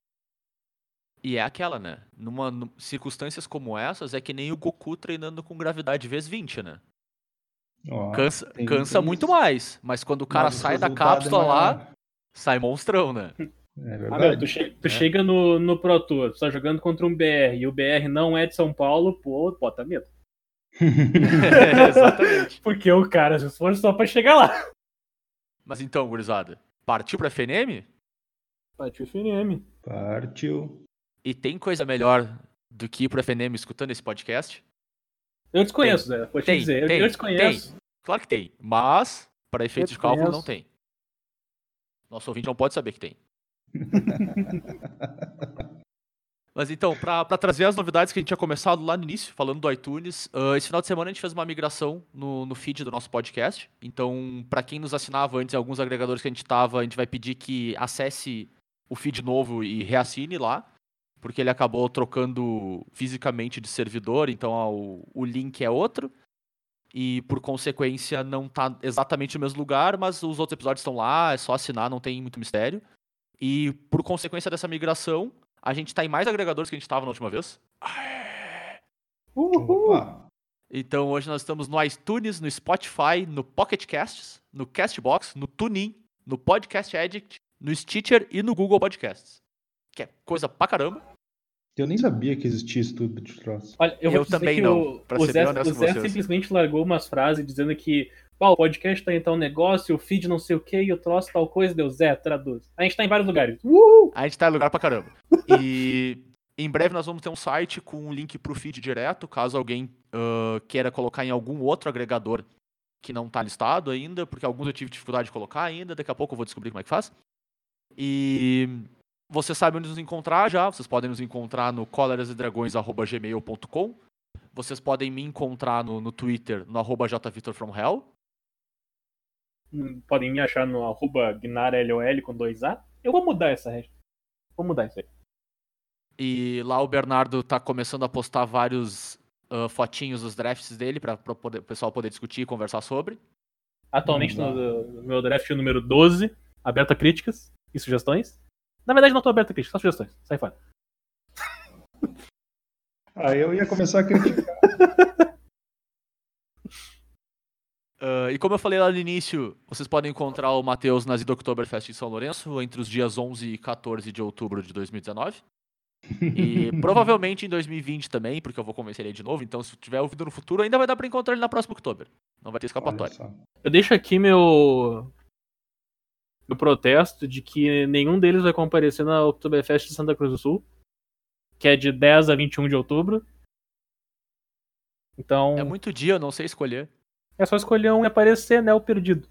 E é aquela, né? Numa num- circunstâncias como essas, é que nem o Goku treinando com gravidade vezes 20, né? Cansa, tem- cansa tem muito isso. mais. Mas quando o cara Mas sai da é cápsula lá, maior. sai monstrão, né? É Ah, meu, verdade. tu, che- tu É. chega no, no Pro Tour, tu tá jogando contra um BR e o BR não é de São Paulo, pô, bota medo. Exatamente. Porque o cara se esforçou só pra chegar lá. Mas então, gurizada, partiu pra FNM? Partiu FNM. Partiu. E tem coisa melhor do que ir pro FNM escutando esse podcast? Eu desconheço, Zé. Vou te Tem, dizer. Eu- tem, eu desconheço. Claro que tem, mas para efeitos de cálculo não tem. Nosso ouvinte não pode saber que tem. Mas então, pra pra trazer as novidades que a gente tinha começado lá no início, falando do iTunes, ah, esse final de semana a gente fez uma migração no, no feed do nosso podcast. Então, pra quem nos assinava antes em alguns agregadores que a gente tava, a gente vai pedir que acesse o feed novo e reassine lá, porque ele acabou trocando fisicamente de servidor, então ah, o, o link é outro. E por consequência não tá exatamente no mesmo lugar, mas os outros episódios estão lá, é só assinar, não tem muito mistério. E por consequência dessa migração, a gente tá em mais agregadores que a gente tava na última vez. Uhul. Então hoje nós estamos no iTunes, no Spotify, no Pocket Casts, no Castbox, no TuneIn, no Podcast Addict, no Stitcher e no Google Podcasts. Que é coisa pra caramba. Eu nem sabia que existia isso tudo de troço. Olha, eu, vou Eu também não, o, pra o ser Zé, o Zé simplesmente largou umas frases dizendo que "Pô, o podcast tá em tal negócio, o feed não sei o que, e o troço tal coisa, deu Zé, traduz. A gente tá em vários lugares. Uhul! A gente tá em lugar pra caramba. E em breve nós vamos ter um site com um link pro feed direto, caso alguém ah, queira colocar em algum outro agregador que não tá listado ainda, porque alguns eu tive dificuldade de colocar ainda, daqui a pouco eu vou descobrir como é que faz. E você sabe onde nos encontrar já, vocês podem nos encontrar no colerasdragões.gmail.com Vocês podem me encontrar no, no Twitter, no arroba jvitorfromhell. Podem me achar no arroba gnarlol com dois a Eu vou mudar essa hashtag. Vou mudar isso aí. E lá o Bernardo tá começando a postar vários ah, fotinhos dos drafts dele para o pessoal poder discutir e conversar sobre. Atualmente no, no meu draft número 12, aberto a críticas e sugestões. Na verdade, não tô aberto a críticas, só sugestões. Sai fora. Aí eu ia começar a criticar. Ah, e como eu falei lá no início, vocês podem encontrar o Matheus na Zida Oktoberfest em São Lourenço entre os dias 11 e 14 de outubro de 2019. E provavelmente em 2020 também, porque eu vou convencer ele de novo. Então, se tiver ouvido no futuro, ainda vai dar pra encontrar ele na próxima Oktober. Não vai ter escapatória. Eu deixo aqui meu. Meu protesto de que nenhum deles vai comparecer na Oktoberfest de Santa Cruz do Sul, que é de 10 a 21 de outubro. Então, É muito dia, eu não sei escolher. é só escolher um e aparecer, né? O perdido.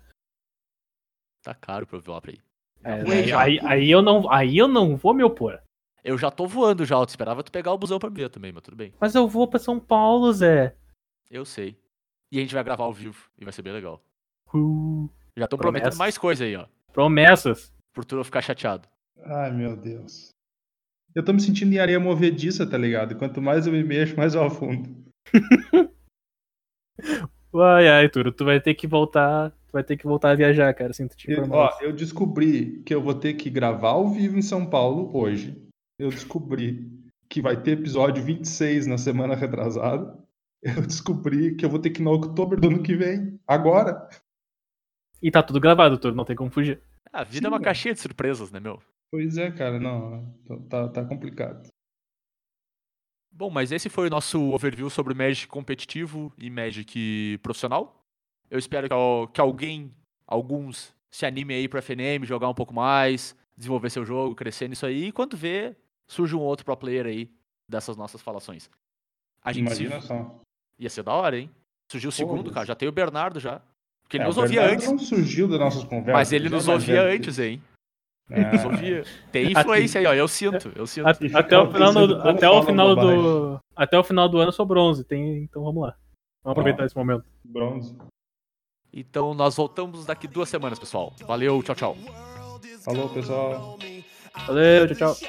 Tá caro pra eu voar pra ir. É, Ué, aí, já. aí, aí eu não, aí eu não vou me opor. Eu já tô voando já, eu esperava tu pegar o busão pra mim também, mas tudo bem. Mas eu vou pra São Paulo, Zé. Eu sei. E a gente vai gravar ao vivo, e vai ser bem legal. Uh, Já tô Promessas. prometendo mais coisa aí, ó. Promessas. Por tu não ficar chateado. Ai, meu Deus. Eu tô me sentindo em areia movediça, tá ligado? Quanto mais eu me mexo, mais eu afundo. Ai, ai, Turo, tu vai ter que voltar. Tu vai ter que voltar a viajar, cara. Sinto te Eu, ó, eu descobri que eu vou ter que gravar ao vivo em São Paulo hoje. Eu descobri que vai ter episódio 26 na semana retrasada. Eu descobri que eu vou ter que ir no outubro do ano que vem. Agora. E tá tudo gravado, Turo, não tem como fugir. A vida Sim, é uma caixinha de surpresas, né, meu? Pois é, cara, não. Tá, tá complicado. Bom, mas esse foi o nosso overview sobre Magic competitivo e Magic profissional. Eu espero que, que alguém, alguns, se animem aí pra FNM, jogar um pouco mais, desenvolver seu jogo, crescer nisso aí. E quando vê, surge um outro pro player aí dessas nossas falações. A gente se... Imagina só. Ia ser da hora, hein? Surgiu o segundo, Pô, cara. Já tem o Bernardo já. Porque ele É, nos o ouvia antes. não surgiu das nossas conversas. Mas ele já é nos mais ouvia que antes, hein? É. Ele nos ouvia. Tem influência aí, ó. Eu sinto, eu sinto. Até, até o final do, até o final do até o final do ano eu sou bronze, tem, então vamos lá. Vamos aproveitar esse momento. Bronze. Então nós voltamos daqui duas semanas, pessoal. Valeu, tchau, tchau. Falou, pessoal. Valeu, tchau, tchau.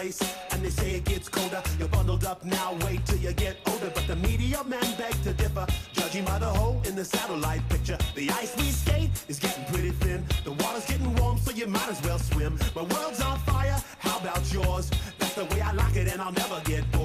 place, and they say it gets colder. You're bundled up now, wait till you get older. But the media men beg to differ, judging by the hole in the satellite picture. The ice we skate is getting pretty thin. The water's getting warm, so you might as well swim. My world's on fire, how about yours? That's the way I like it, and I'll never get bored.